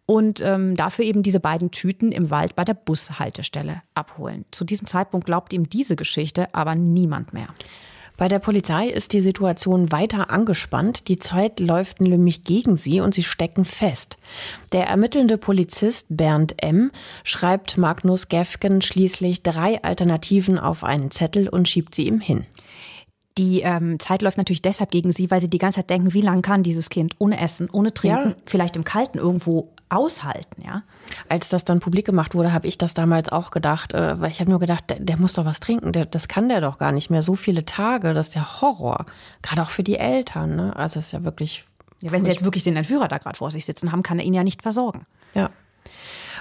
und ähm, dafür eben diese beiden Tüten im Wald bei der Bushaltestelle abholen. Zu diesem Zeitpunkt glaubt ihm diese Geschichte aber niemand mehr. Bei der Polizei ist die Situation weiter angespannt. Die Zeit läuft nämlich gegen sie und sie stecken fest. Der ermittelnde Polizist Bernd M. schreibt Magnus Gefgen schließlich drei Alternativen auf einen Zettel und schiebt sie ihm hin. Die ähm, Zeit läuft natürlich deshalb gegen sie, weil sie die ganze Zeit denken, wie lange kann dieses Kind ohne Essen, ohne Trinken, ja. vielleicht im Kalten irgendwo aushalten, ja. Als das dann publik gemacht wurde, habe ich das damals auch gedacht, äh, weil ich habe nur gedacht, der, der, muss doch was trinken, der, das kann der doch gar nicht mehr. So viele Tage, das ist ja Horror. Gerade auch für die Eltern, ne? Also es ist ja wirklich. Ja, wenn sie jetzt wirklich den Entführer da gerade vor sich sitzen haben, kann er ihn ja nicht versorgen. Ja.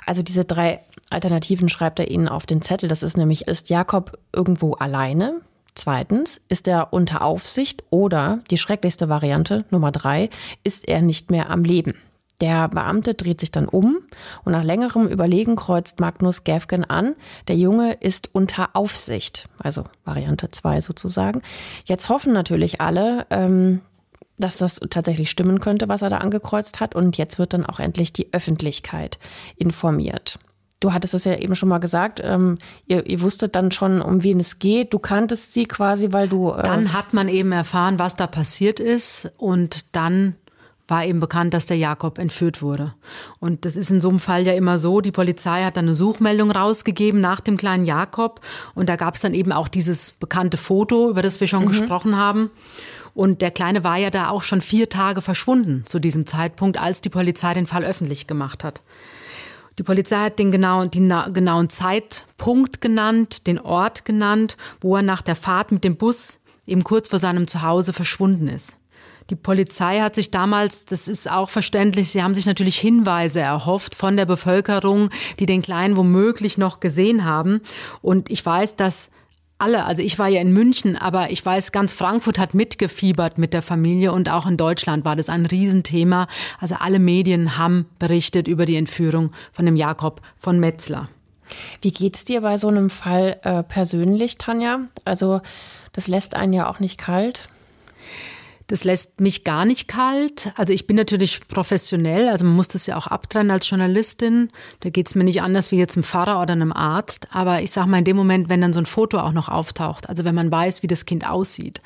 Also diese drei Alternativen schreibt er ihnen auf den Zettel. Das ist nämlich, ist Jakob irgendwo alleine? Zweitens, ist er unter Aufsicht oder die schrecklichste Variante, Nummer drei, ist er nicht mehr am Leben. Der Beamte dreht sich dann um und nach längerem Überlegen kreuzt Magnus Gäfgen an. Der Junge ist unter Aufsicht, also Variante 2 sozusagen. Jetzt hoffen natürlich alle, ähm, dass das tatsächlich stimmen könnte, was er da angekreuzt hat. Und jetzt wird dann auch endlich die Öffentlichkeit informiert. Du hattest es ja eben schon mal gesagt, ähm, ihr, ihr, wusstet dann schon, um wen es geht. Du kanntest sie quasi, weil du. Äh dann hat man eben erfahren, was da passiert ist und dann war eben bekannt, dass der Jakob entführt wurde. Und das ist in so einem Fall ja immer so, die Polizei hat dann eine Suchmeldung rausgegeben nach dem kleinen Jakob und da gab es dann eben auch dieses bekannte Foto, über das wir schon mhm. gesprochen haben. Und der Kleine war ja da auch schon vier Tage verschwunden zu diesem Zeitpunkt, als die Polizei den Fall öffentlich gemacht hat. Die Polizei hat den genauen, den genauen Zeitpunkt genannt, den Ort genannt, wo er nach der Fahrt mit dem Bus eben kurz vor seinem Zuhause verschwunden ist. Die Polizei hat sich damals, das ist auch verständlich, sie haben sich natürlich Hinweise erhofft von der Bevölkerung, die den Kleinen womöglich noch gesehen haben. Und ich weiß, dass alle, also ich war ja in München, aber ich weiß, ganz Frankfurt hat mitgefiebert mit der Familie und auch in Deutschland war das ein Riesenthema. Also alle Medien haben berichtet über die Entführung von dem Jakob von Metzler. Wie geht's dir bei so einem Fall äh, persönlich, Tanja? Also das lässt einen ja auch nicht kalt. Das lässt mich gar nicht kalt. Also ich bin natürlich professionell, also man muss das ja auch abtrennen als Journalistin. Da geht's mir nicht anders wie jetzt einem Pfarrer oder einem Arzt. Aber ich sage mal, in dem Moment, wenn dann so ein Foto auch noch auftaucht, also wenn man weiß, wie das Kind aussieht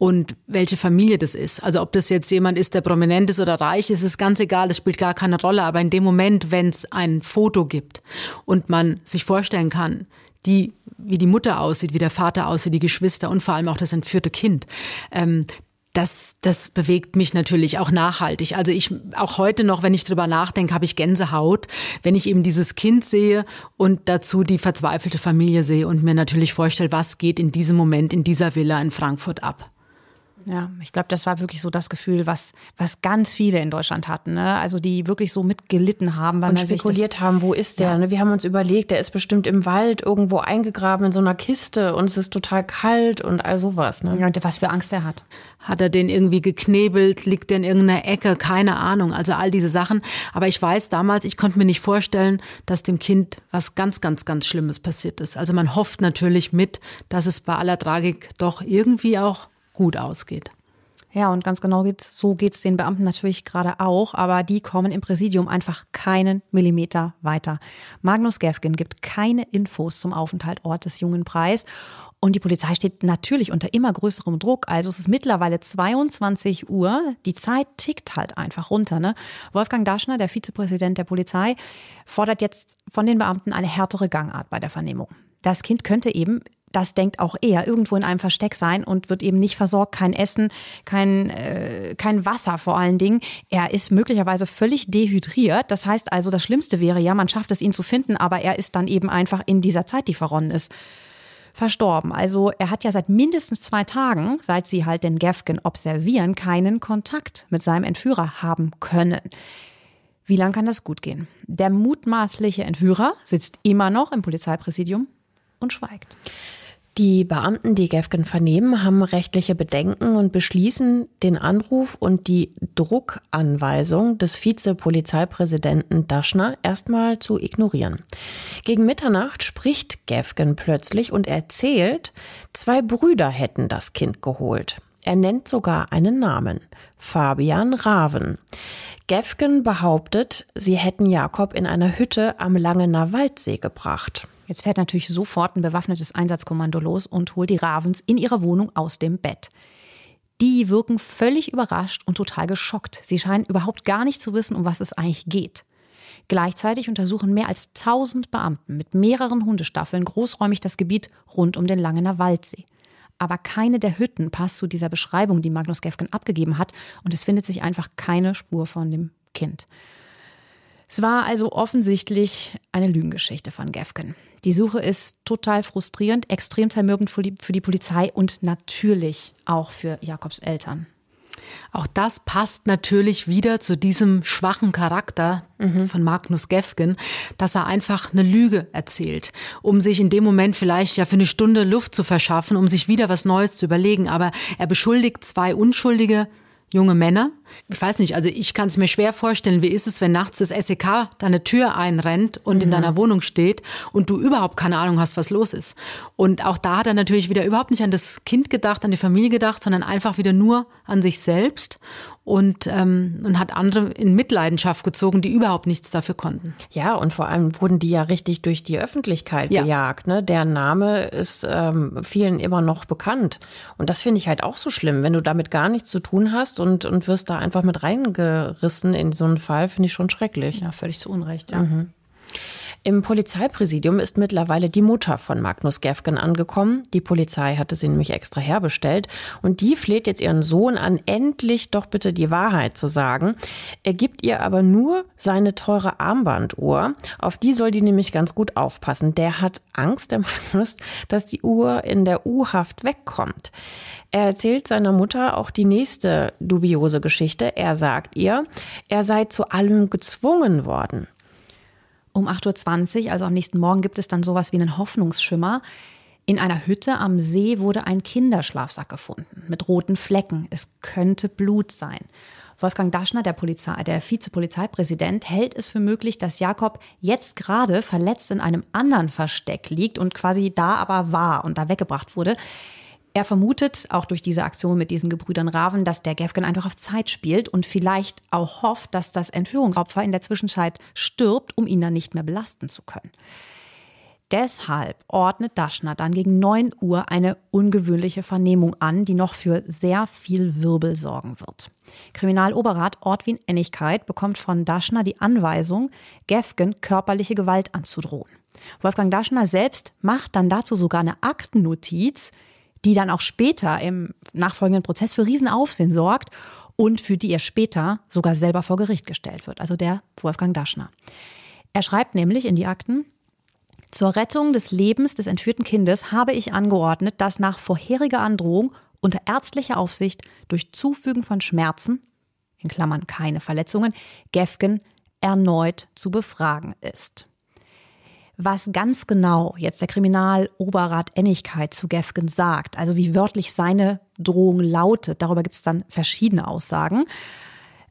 und welche Familie das ist. Also ob das jetzt jemand ist, der prominent ist oder reich ist, ist ganz egal, das spielt gar keine Rolle. Aber in dem Moment, wenn es ein Foto gibt und man sich vorstellen kann, die, wie die Mutter aussieht, wie der Vater aussieht, die Geschwister und vor allem auch das entführte Kind, ähm, das, das bewegt mich natürlich auch nachhaltig. Also ich, auch heute noch, wenn ich drüber nachdenke, habe ich Gänsehaut, wenn ich eben dieses Kind sehe und dazu die verzweifelte Familie sehe und mir natürlich vorstelle, was geht in diesem Moment in dieser Villa in Frankfurt ab. Ja, ich glaube, das war wirklich so das Gefühl, was, was ganz viele in Deutschland hatten. Ne? Also die wirklich so mitgelitten haben. Weil und spekuliert das, haben, wo ist der? Ja. Ne? Wir haben uns überlegt, der ist bestimmt im Wald irgendwo eingegraben in so einer Kiste und es ist total kalt und all sowas. Ne? Ja, und was für Angst er hat. Hat er den irgendwie geknebelt? Liegt der in irgendeiner Ecke? Keine Ahnung. Also all diese Sachen. Aber ich weiß damals, ich konnte mir nicht vorstellen, dass dem Kind was ganz, ganz, ganz Schlimmes passiert ist. Also man hofft natürlich mit, dass es bei aller Tragik doch irgendwie auch gut ausgeht. Ja, und ganz genau geht's, so geht's den Beamten natürlich gerade auch, aber die kommen im Präsidium einfach keinen Millimeter weiter. Magnus Gefgen gibt keine Infos zum Aufenthaltort des jungen Preis und die Polizei steht natürlich unter immer größerem Druck. Also es ist mittlerweile 22 Uhr. Die Zeit tickt halt einfach runter. Ne? Wolfgang Daschner, der Vizepräsident der Polizei, fordert jetzt von den Beamten eine härtere Gangart bei der Vernehmung. Das Kind könnte eben das denkt auch er, irgendwo in einem Versteck sein und wird eben nicht versorgt, kein Essen, kein, äh, kein Wasser vor allen Dingen. Er ist möglicherweise völlig dehydriert. Das heißt also, das Schlimmste wäre ja, man schafft es, ihn zu finden, aber er ist dann eben einfach in dieser Zeit, die verronnen ist, verstorben. Also er hat ja seit mindestens zwei Tagen, seit sie halt den Gefgen observieren, keinen Kontakt mit seinem Entführer haben können. Wie lang kann das gut gehen? Der mutmaßliche Entführer sitzt immer noch im Polizeipräsidium und schweigt. Die Beamten, die Gefgen vernehmen, haben rechtliche Bedenken und beschließen, den Anruf und die Druckanweisung des Vizepolizeipräsidenten Daschner erstmal zu ignorieren. Gegen Mitternacht spricht Gefgen plötzlich und erzählt, zwei Brüder hätten das Kind geholt. Er nennt sogar einen Namen. Fabian Raven. Gefgen behauptet, sie hätten Jakob in einer Hütte am Langener Waldsee gebracht. Jetzt fährt natürlich sofort ein bewaffnetes Einsatzkommando los und holt die Ravens in ihrer Wohnung aus dem Bett. Die wirken völlig überrascht und total geschockt. Sie scheinen überhaupt gar nicht zu wissen, um was es eigentlich geht. Gleichzeitig untersuchen mehr als 1000 Beamten mit mehreren Hundestaffeln großräumig das Gebiet rund um den Langener Waldsee. Aber keine der Hütten passt zu dieser Beschreibung, die Magnus Gefgen abgegeben hat, und es findet sich einfach keine Spur von dem Kind. Es war also offensichtlich eine Lügengeschichte von Gefgen. Die Suche ist total frustrierend, extrem zermürbend für die, für die Polizei und natürlich auch für Jakobs Eltern. Auch das passt natürlich wieder zu diesem schwachen Charakter mhm. von Magnus Gefgen, dass er einfach eine Lüge erzählt, um sich in dem Moment vielleicht ja für eine Stunde Luft zu verschaffen, um sich wieder was Neues zu überlegen. Aber er beschuldigt zwei Unschuldige junge Männer. Ich weiß nicht, also ich kann es mir schwer vorstellen, wie ist es, wenn nachts das SEK deine Tür einrennt und mhm. in deiner Wohnung steht und du überhaupt keine Ahnung hast, was los ist. Und auch da hat er natürlich wieder überhaupt nicht an das Kind gedacht, an die Familie gedacht, sondern einfach wieder nur an sich selbst und, ähm, und hat andere in Mitleidenschaft gezogen, die überhaupt nichts dafür konnten. Ja, und vor allem wurden die ja richtig durch die Öffentlichkeit ja. gejagt. Ne? Der Name ist ähm, vielen immer noch bekannt. Und das finde ich halt auch so schlimm, wenn du damit gar nichts zu tun hast und, und wirst da einfach mit reingerissen in so einen Fall, finde ich schon schrecklich. Ja, völlig zu Unrecht, ja. Mhm. Im Polizeipräsidium ist mittlerweile die Mutter von Magnus Gefgen angekommen. Die Polizei hatte sie nämlich extra herbestellt. Und die fleht jetzt ihren Sohn an, endlich doch bitte die Wahrheit zu sagen. Er gibt ihr aber nur seine teure Armbanduhr. Auf die soll die nämlich ganz gut aufpassen. Der hat Angst, der Magnus, dass die Uhr in der U-Haft wegkommt. Er erzählt seiner Mutter auch die nächste dubiose Geschichte. Er sagt ihr, er sei zu allem gezwungen worden. Um 8.20 Uhr, also am nächsten Morgen, gibt es dann sowas wie einen Hoffnungsschimmer. In einer Hütte am See wurde ein Kinderschlafsack gefunden mit roten Flecken. Es könnte Blut sein. Wolfgang Daschner, der, Polizei, der Vizepolizeipräsident, hält es für möglich, dass Jakob jetzt gerade verletzt in einem anderen Versteck liegt und quasi da aber war und da weggebracht wurde. Er vermutet, auch durch diese Aktion mit diesen Gebrüdern Raven, dass der Gefgen einfach auf Zeit spielt und vielleicht auch hofft, dass das Entführungsopfer in der Zwischenzeit stirbt, um ihn dann nicht mehr belasten zu können. Deshalb ordnet Daschner dann gegen 9 Uhr eine ungewöhnliche Vernehmung an, die noch für sehr viel Wirbel sorgen wird. Kriminaloberrat Ortwin Ennigkeit bekommt von Daschner die Anweisung, Gefgen körperliche Gewalt anzudrohen. Wolfgang Daschner selbst macht dann dazu sogar eine Aktennotiz, die dann auch später im nachfolgenden Prozess für Riesenaufsehen sorgt und für die er später sogar selber vor Gericht gestellt wird, also der Wolfgang Daschner. Er schreibt nämlich in die Akten, zur Rettung des Lebens des entführten Kindes habe ich angeordnet, dass nach vorheriger Androhung unter ärztlicher Aufsicht durch Zufügen von Schmerzen, in Klammern keine Verletzungen, Gefgen erneut zu befragen ist. Was ganz genau jetzt der Kriminaloberrat Ennigkeit zu Gefgen sagt, also wie wörtlich seine Drohung lautet, darüber gibt es dann verschiedene Aussagen.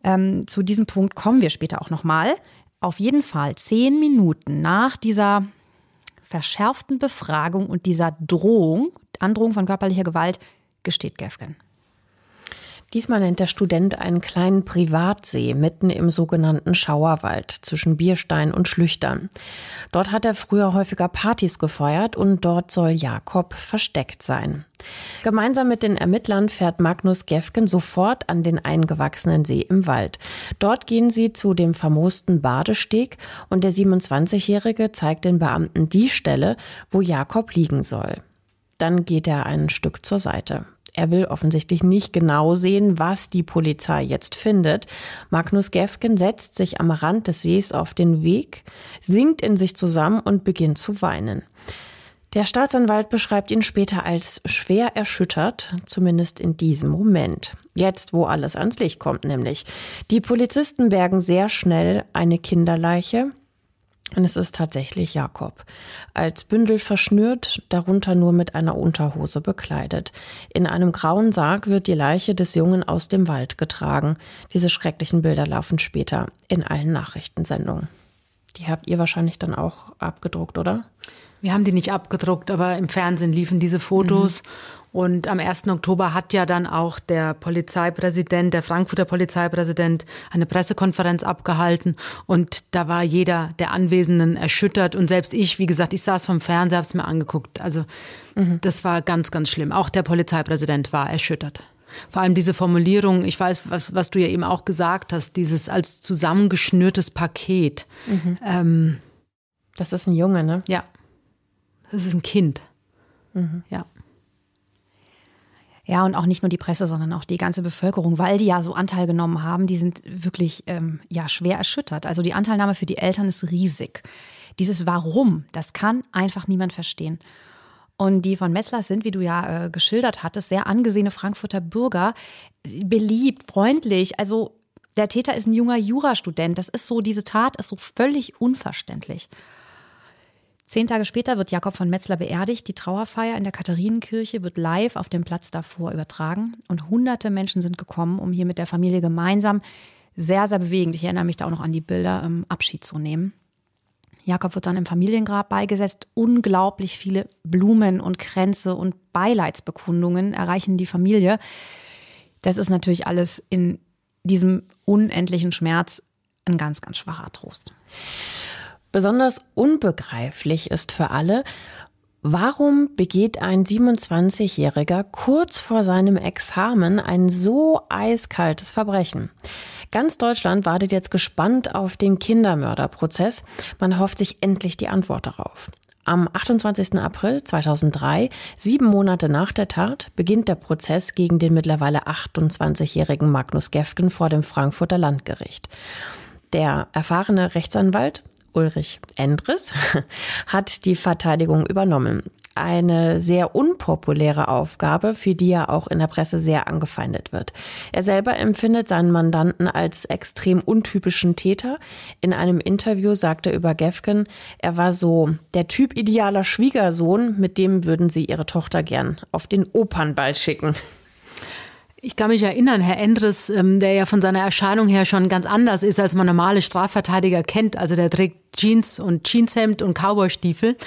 Ähm, zu diesem Punkt kommen wir später auch nochmal. Auf jeden Fall zehn Minuten nach dieser verschärften Befragung und dieser Drohung, Androhung von körperlicher Gewalt, gesteht Gefgen. Diesmal nennt der Student einen kleinen Privatsee mitten im sogenannten Schauerwald zwischen Bierstein und Schlüchtern. Dort hat er früher häufiger Partys gefeuert und dort soll Jakob versteckt sein. Gemeinsam mit den Ermittlern fährt Magnus Gefgen sofort an den eingewachsenen See im Wald. Dort gehen sie zu dem vermoosten Badesteg und der 27-Jährige zeigt den Beamten die Stelle, wo Jakob liegen soll. Dann geht er ein Stück zur Seite. Er will offensichtlich nicht genau sehen, was die Polizei jetzt findet. Magnus Gefgen setzt sich am Rand des Sees auf den Weg, sinkt in sich zusammen und beginnt zu weinen. Der Staatsanwalt beschreibt ihn später als schwer erschüttert, zumindest in diesem Moment. Jetzt, wo alles ans Licht kommt, nämlich. Die Polizisten bergen sehr schnell eine Kinderleiche, und es ist tatsächlich Jakob. Als Bündel verschnürt, darunter nur mit einer Unterhose bekleidet. In einem grauen Sarg wird die Leiche des Jungen aus dem Wald getragen. Diese schrecklichen Bilder laufen später in allen Nachrichtensendungen. Die habt ihr wahrscheinlich dann auch abgedruckt, oder? Wir haben die nicht abgedruckt, aber im Fernsehen liefen diese Fotos. Mhm. Und am 1. Oktober hat ja dann auch der Polizeipräsident, der Frankfurter Polizeipräsident, eine Pressekonferenz abgehalten. Und da war jeder der Anwesenden erschüttert. Und selbst ich, wie gesagt, ich saß vom Fernseher, habe es mir angeguckt. Also mhm. das war ganz, ganz schlimm. Auch der Polizeipräsident war erschüttert. Vor allem diese Formulierung, ich weiß, was, was du ja eben auch gesagt hast, dieses als zusammengeschnürtes Paket. Mhm. Ähm, das ist ein Junge, ne? Ja. Das ist ein Kind. Mhm. Ja. Ja, und auch nicht nur die Presse, sondern auch die ganze Bevölkerung, weil die ja so Anteil genommen haben, die sind wirklich ähm, ja, schwer erschüttert. Also die Anteilnahme für die Eltern ist riesig. Dieses Warum, das kann einfach niemand verstehen. Und die von Metzler sind, wie du ja äh, geschildert hattest, sehr angesehene Frankfurter Bürger, beliebt, freundlich. Also der Täter ist ein junger Jurastudent. Das ist so, diese Tat ist so völlig unverständlich. Zehn Tage später wird Jakob von Metzler beerdigt. Die Trauerfeier in der Katharinenkirche wird live auf dem Platz davor übertragen. Und hunderte Menschen sind gekommen, um hier mit der Familie gemeinsam sehr, sehr bewegend, ich erinnere mich da auch noch an die Bilder, ähm, Abschied zu nehmen. Jakob wird dann im Familiengrab beigesetzt. Unglaublich viele Blumen und Kränze und Beileidsbekundungen erreichen die Familie. Das ist natürlich alles in diesem unendlichen Schmerz ein ganz, ganz schwacher Trost. Besonders unbegreiflich ist für alle, Warum begeht ein 27-Jähriger kurz vor seinem Examen ein so eiskaltes Verbrechen? Ganz Deutschland wartet jetzt gespannt auf den Kindermörderprozess. Man hofft sich endlich die Antwort darauf. Am 28. April 2003, sieben Monate nach der Tat, beginnt der Prozess gegen den mittlerweile 28-jährigen Magnus Gefgen vor dem Frankfurter Landgericht. Der erfahrene Rechtsanwalt Ulrich Endres hat die Verteidigung übernommen. Eine sehr unpopuläre Aufgabe, für die er auch in der Presse sehr angefeindet wird. Er selber empfindet seinen Mandanten als extrem untypischen Täter. In einem Interview sagte er über Gefgen, er war so der Typ idealer Schwiegersohn, mit dem würden sie ihre Tochter gern auf den Opernball schicken. Ich kann mich erinnern, Herr Endres, ähm, der ja von seiner Erscheinung her schon ganz anders ist, als man normale Strafverteidiger kennt. Also der trägt Jeans und Jeanshemd und Cowboystiefel,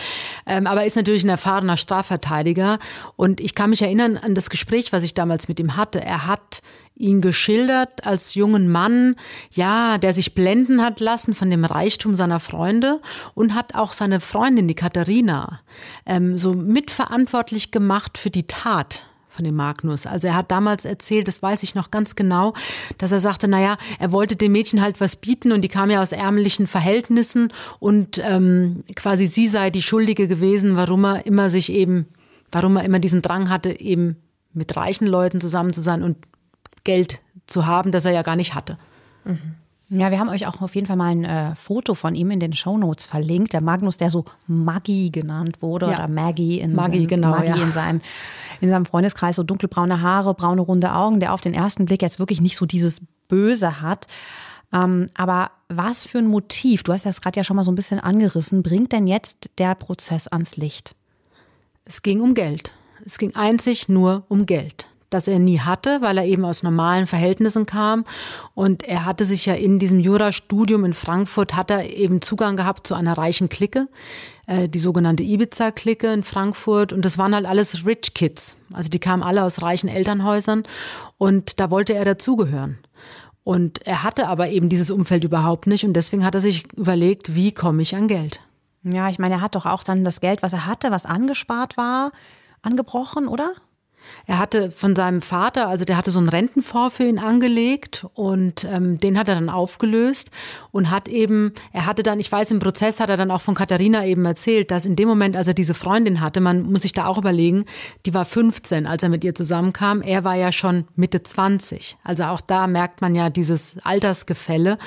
ähm, aber ist natürlich ein erfahrener Strafverteidiger. Und ich kann mich erinnern an das Gespräch, was ich damals mit ihm hatte. Er hat ihn geschildert als jungen Mann, ja, der sich blenden hat lassen von dem Reichtum seiner Freunde und hat auch seine Freundin, die Katharina, ähm, so mitverantwortlich gemacht für die Tat von dem Magnus. Also er hat damals erzählt, das weiß ich noch ganz genau, dass er sagte, naja, er wollte dem Mädchen halt was bieten und die kam ja aus ärmlichen Verhältnissen und ähm, quasi sie sei die Schuldige gewesen, warum er immer sich eben, warum er immer diesen Drang hatte, eben mit reichen Leuten zusammen zu sein und Geld zu haben, das er ja gar nicht hatte. Mhm. Ja, wir haben euch auch auf jeden Fall mal ein äh, Foto von ihm in den Shownotes verlinkt. Der Magnus, der so Maggie genannt wurde ja. oder Maggie in, Maggie, seinem, genau, Maggie ja. in, seinem, in seinem Freundeskreis, so dunkelbraune Haare, braune runde Augen, der auf den ersten Blick jetzt wirklich nicht so dieses Böse hat. Ähm, aber was für ein Motiv, du hast das gerade ja schon mal so ein bisschen angerissen, bringt denn jetzt der Prozess ans Licht? Es ging um Geld. Es ging einzig nur um Geld das er nie hatte, weil er eben aus normalen Verhältnissen kam. Und er hatte sich ja in diesem Jurastudium in Frankfurt, hat er eben Zugang gehabt zu einer reichen Clique, äh, die sogenannte Ibiza-Clique in Frankfurt. Und das waren halt alles Rich Kids. Also die kamen alle aus reichen Elternhäusern. Und da wollte er dazugehören. Und er hatte aber eben dieses Umfeld überhaupt nicht. Und deswegen hat er sich überlegt, wie komme ich an Geld? Ja, ich meine, er hat doch auch dann das Geld, was er hatte, was angespart war, angebrochen, oder? Er hatte von seinem Vater, also der hatte so einen Rentenfonds für ihn angelegt und ähm, den hat er dann aufgelöst und hat eben, er hatte dann, ich weiß, im Prozess hat er dann auch von Katharina eben erzählt, dass in dem Moment, als er diese Freundin hatte, man muss sich da auch überlegen, die war 15, als er mit ihr zusammenkam, er war ja schon Mitte 20. Also auch da merkt man ja dieses Altersgefälle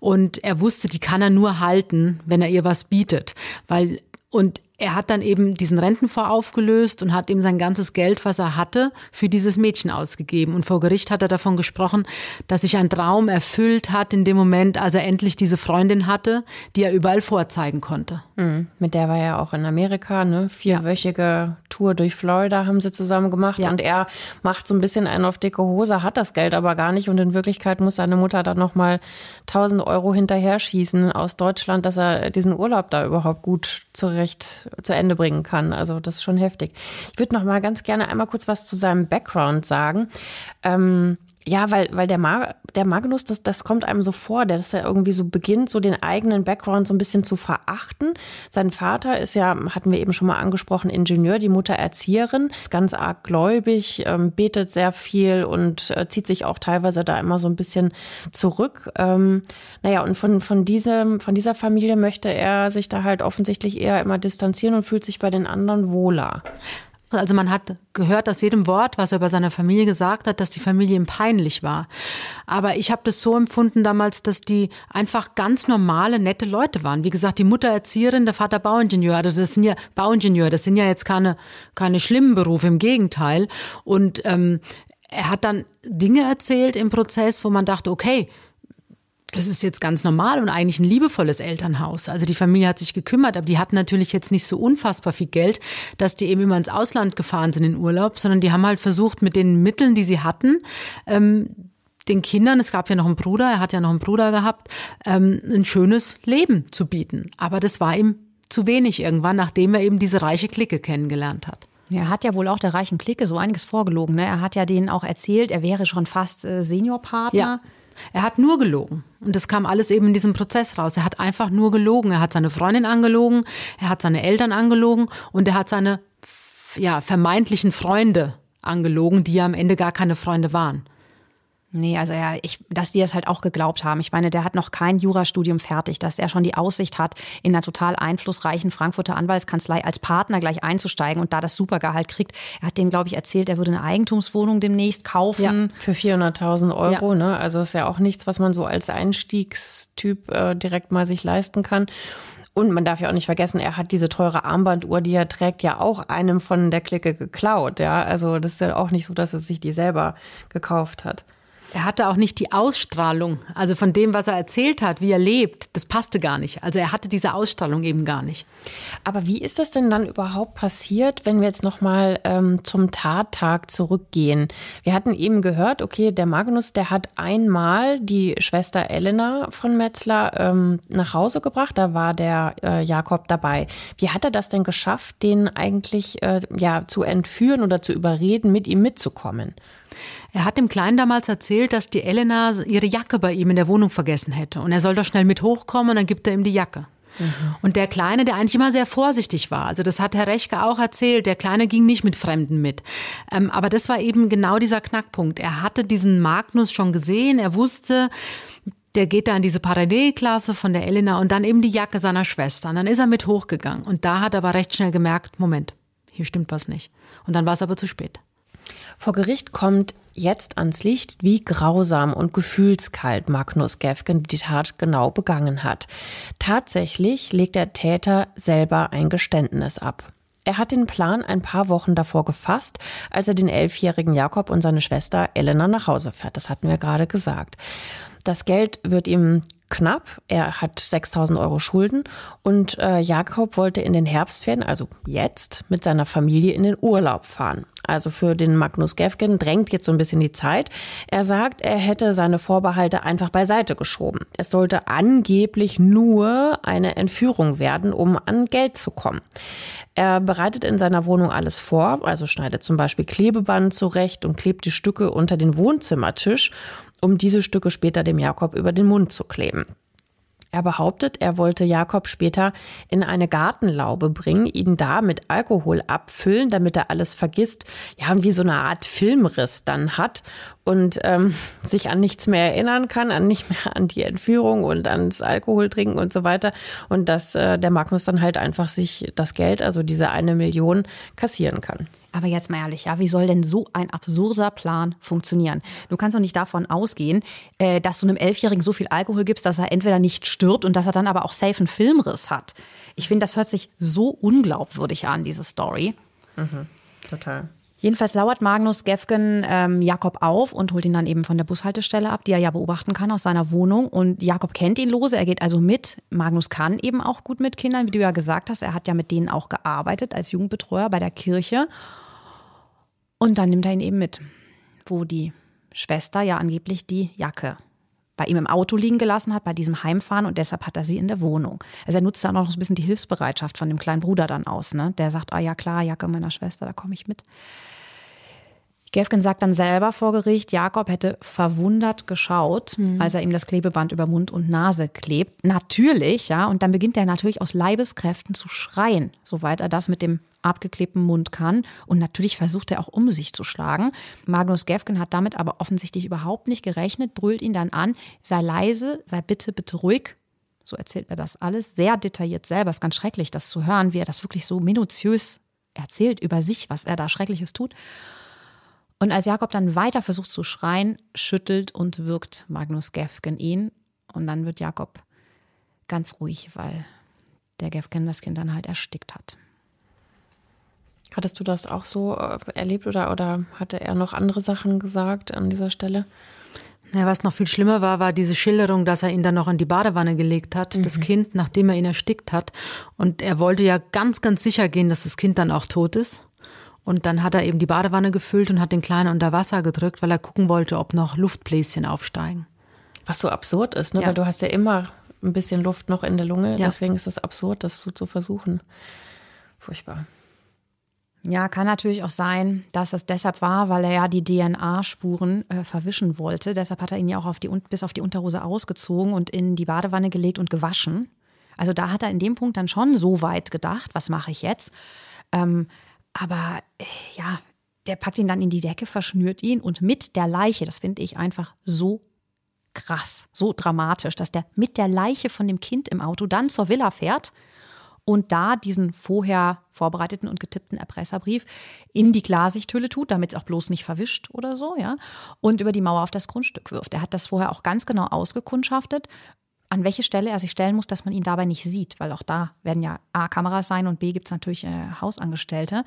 und er wusste, die kann er nur halten, wenn er ihr was bietet, weil und er hat dann eben diesen Rentenfonds aufgelöst und hat ihm sein ganzes Geld, was er hatte, für dieses Mädchen ausgegeben. Und vor Gericht hat er davon gesprochen, dass sich ein Traum erfüllt hat in dem Moment, als er endlich diese Freundin hatte, die er überall vorzeigen konnte. Mhm. Mit der war er auch in Amerika, ne? Vierwöchige ja. Tour durch Florida haben sie zusammen gemacht. Ja. Und er macht so ein bisschen einen auf dicke Hose, hat das Geld aber gar nicht. Und in Wirklichkeit muss seine Mutter dann nochmal 1000 Euro hinterher schießen aus Deutschland, dass er diesen Urlaub da überhaupt gut zurecht zu Ende bringen kann. Also das ist schon heftig. Ich würde noch mal ganz gerne einmal kurz was zu seinem Background sagen. Ähm, ja, weil, weil der, Mag der Magnus, das, das kommt einem so vor, dass er irgendwie so beginnt, so den eigenen Background so ein bisschen zu verachten. Sein Vater ist ja, hatten wir eben schon mal angesprochen, Ingenieur, die Mutter Erzieherin, ist ganz arg gläubig, ähm, betet sehr viel und äh, zieht sich auch teilweise da immer so ein bisschen zurück. Ähm, naja, und von, von, diesem, von dieser Familie möchte er sich da halt offensichtlich eher immer distanzieren und fühlt sich bei den anderen wohler. Also man hat gehört aus jedem Wort, was er über seine Familie gesagt hat, dass die Familie ihm peinlich war. Aber ich habe das so empfunden damals, dass die einfach ganz normale, nette Leute waren. Wie gesagt, die Mutter Erzieherin, der Vater Bauingenieur. Also das sind ja Bauingenieur, das sind ja jetzt keine, keine schlimmen Berufe, im Gegenteil. Und ähm, er hat dann Dinge erzählt im Prozess, wo man dachte, okay, das ist jetzt ganz normal und eigentlich ein liebevolles Elternhaus. Also die Familie hat sich gekümmert, aber die hatten natürlich jetzt nicht so unfassbar viel Geld, dass die eben immer ins Ausland gefahren sind in Urlaub, sondern die haben halt versucht, mit den Mitteln, die sie hatten, ähm, den Kindern, es gab ja noch einen Bruder, er hat ja noch einen Bruder gehabt, ähm, ein schönes Leben zu bieten. Aber das war ihm zu wenig irgendwann, nachdem er eben diese reiche Clique kennengelernt hat. Er hat ja wohl auch der reichen Clique so einiges vorgelogen. Ne? Er hat ja denen auch erzählt, er wäre schon fast äh, Seniorpartner. Ja Er hat nur gelogen. Und das kam alles eben in diesem Prozess raus. Er hat einfach nur gelogen. Er hat seine Freundin angelogen, er hat seine Eltern angelogen und er hat seine ja, vermeintlichen Freunde angelogen, die ja am Ende gar keine Freunde waren. Nee, also ja, ich, dass die das halt auch geglaubt haben. Ich meine, der hat noch kein Jurastudium fertig, dass er schon die Aussicht hat, in einer total einflussreichen Frankfurter Anwaltskanzlei als Partner gleich einzusteigen und da das Supergehalt kriegt. Er hat denen, glaube ich, erzählt, er würde eine Eigentumswohnung demnächst kaufen. Ja, für 400.000 Euro, ja. ne? Also ist ja auch nichts, was man so als Einstiegstyp äh, direkt mal sich leisten kann. Und man darf ja auch nicht vergessen, er hat diese teure Armbanduhr, die er trägt, ja auch einem von der Clique geklaut. Ja, also das ist ja auch nicht so, dass er sich die selber gekauft hat. Er hatte auch nicht die Ausstrahlung, also von dem, was er erzählt hat, wie er lebt, das passte gar nicht. Also er hatte diese Ausstrahlung eben gar nicht. Aber wie ist das denn dann überhaupt passiert, wenn wir jetzt nochmal ähm, zum Tattag zurückgehen? Wir hatten eben gehört, okay, der Magnus, der hat einmal die Schwester Elena von Metzler ähm, nach Hause gebracht, da war der äh, Jakob dabei. Wie hat er das denn geschafft, den eigentlich äh, ja, zu entführen oder zu überreden, mit ihm mitzukommen? Er hat dem Kleinen damals erzählt, dass die Elena ihre Jacke bei ihm in der Wohnung vergessen hätte. Und er soll doch schnell mit hochkommen und dann gibt er ihm die Jacke. Mhm. Und der Kleine, der eigentlich immer sehr vorsichtig war, also das hat Herr Rechke auch erzählt, der Kleine ging nicht mit Fremden mit. Ähm, aber das war eben genau dieser Knackpunkt. Er hatte diesen Magnus schon gesehen, er wusste, der geht da in diese Parallelklasse von der Elena und dann eben die Jacke seiner Schwester. Und dann ist er mit hochgegangen. Und da hat er aber recht schnell gemerkt, Moment, hier stimmt was nicht. Und dann war es aber zu spät. Vor Gericht kommt jetzt ans Licht, wie grausam und gefühlskalt Magnus Gefgen die Tat genau begangen hat. Tatsächlich legt der Täter selber ein Geständnis ab. Er hat den Plan ein paar Wochen davor gefasst, als er den elfjährigen Jakob und seine Schwester Elena nach Hause fährt. Das hatten wir gerade gesagt. Das Geld wird ihm knapp. Er hat 6000 Euro Schulden und äh, Jakob wollte in den Herbstferien, also jetzt, mit seiner Familie in den Urlaub fahren. Also für den Magnus Gefgen drängt jetzt so ein bisschen die Zeit. Er sagt, er hätte seine Vorbehalte einfach beiseite geschoben. Es sollte angeblich nur eine Entführung werden, um an Geld zu kommen. Er bereitet in seiner Wohnung alles vor, also schneidet zum Beispiel Klebeband zurecht und klebt die Stücke unter den Wohnzimmertisch um diese Stücke später dem Jakob über den Mund zu kleben. Er behauptet, er wollte Jakob später in eine Gartenlaube bringen, ihn da mit Alkohol abfüllen, damit er alles vergisst, ja, und wie so eine Art Filmriss dann hat und ähm, sich an nichts mehr erinnern kann, an nicht mehr an die Entführung und ans Alkohol trinken und so weiter. Und dass äh, der Magnus dann halt einfach sich das Geld, also diese eine Million, kassieren kann. Aber jetzt mal ehrlich, ja, wie soll denn so ein absurder Plan funktionieren? Du kannst doch nicht davon ausgehen, äh, dass du einem Elfjährigen so viel Alkohol gibst, dass er entweder nicht stirbt und dass er dann aber auch safe einen Filmriss hat. Ich finde, das hört sich so unglaubwürdig an, diese Story. Mhm, total. Jedenfalls lauert Magnus Gefgen ähm, Jakob auf und holt ihn dann eben von der Bushaltestelle ab, die er ja beobachten kann aus seiner Wohnung. Und Jakob kennt ihn lose, er geht also mit. Magnus kann eben auch gut mit Kindern, wie du ja gesagt hast. Er hat ja mit denen auch gearbeitet als Jugendbetreuer bei der Kirche. Und dann nimmt er ihn eben mit, wo die Schwester ja angeblich die Jacke bei ihm im Auto liegen gelassen hat, bei diesem Heimfahren und deshalb hat er sie in der Wohnung. Also er nutzt dann auch noch so ein bisschen die Hilfsbereitschaft von dem kleinen Bruder dann aus. Ne? Der sagt, ah ja klar, Jacke meiner Schwester, da komme ich mit. Gefgen sagt dann selber vor Gericht, Jakob hätte verwundert geschaut, mhm. als er ihm das Klebeband über Mund und Nase klebt. Natürlich, ja, und dann beginnt er natürlich aus Leibeskräften zu schreien, soweit er das mit dem abgeklebten Mund kann. Und natürlich versucht er auch um sich zu schlagen. Magnus Gefgen hat damit aber offensichtlich überhaupt nicht gerechnet, brüllt ihn dann an, sei leise, sei bitte, bitte ruhig. So erzählt er das alles, sehr detailliert selber. Es ist ganz schrecklich, das zu hören, wie er das wirklich so minutiös erzählt über sich, was er da Schreckliches tut. Und als Jakob dann weiter versucht zu schreien, schüttelt und wirkt Magnus Gefgen ihn. Und dann wird Jakob ganz ruhig, weil der Gefgen das Kind dann halt erstickt hat. Hattest du das auch so äh, erlebt oder, oder hatte er noch andere Sachen gesagt an dieser Stelle? Ja, was noch viel schlimmer war, war diese Schilderung, dass er ihn dann noch in die Badewanne gelegt hat, mhm. das Kind, nachdem er ihn erstickt hat. Und er wollte ja ganz, ganz sicher gehen, dass das Kind dann auch tot ist. Und dann hat er eben die Badewanne gefüllt und hat den Kleinen unter Wasser gedrückt, weil er gucken wollte, ob noch Luftbläschen aufsteigen. Was so absurd ist, ne? Ja. weil du hast ja immer ein bisschen Luft noch in der Lunge. Ja. Deswegen ist es absurd, das so zu versuchen. Furchtbar. Ja, kann natürlich auch sein, dass es deshalb war, weil er ja die DNA-Spuren äh, verwischen wollte. Deshalb hat er ihn ja auch auf die, bis auf die Unterhose ausgezogen und in die Badewanne gelegt und gewaschen. Also da hat er in dem Punkt dann schon so weit gedacht, was mache ich jetzt? Ähm, aber äh, ja, der packt ihn dann in die Decke, verschnürt ihn und mit der Leiche, das finde ich einfach so krass, so dramatisch, dass der mit der Leiche von dem Kind im Auto dann zur Villa fährt und da diesen vorher vorbereiteten und getippten Erpresserbrief in die Klarsichthülle tut, damit es auch bloß nicht verwischt oder so, ja, und über die Mauer auf das Grundstück wirft. Er hat das vorher auch ganz genau ausgekundschaftet, an welche Stelle er sich stellen muss, dass man ihn dabei nicht sieht, weil auch da werden ja A Kameras sein und B gibt es natürlich äh, Hausangestellte.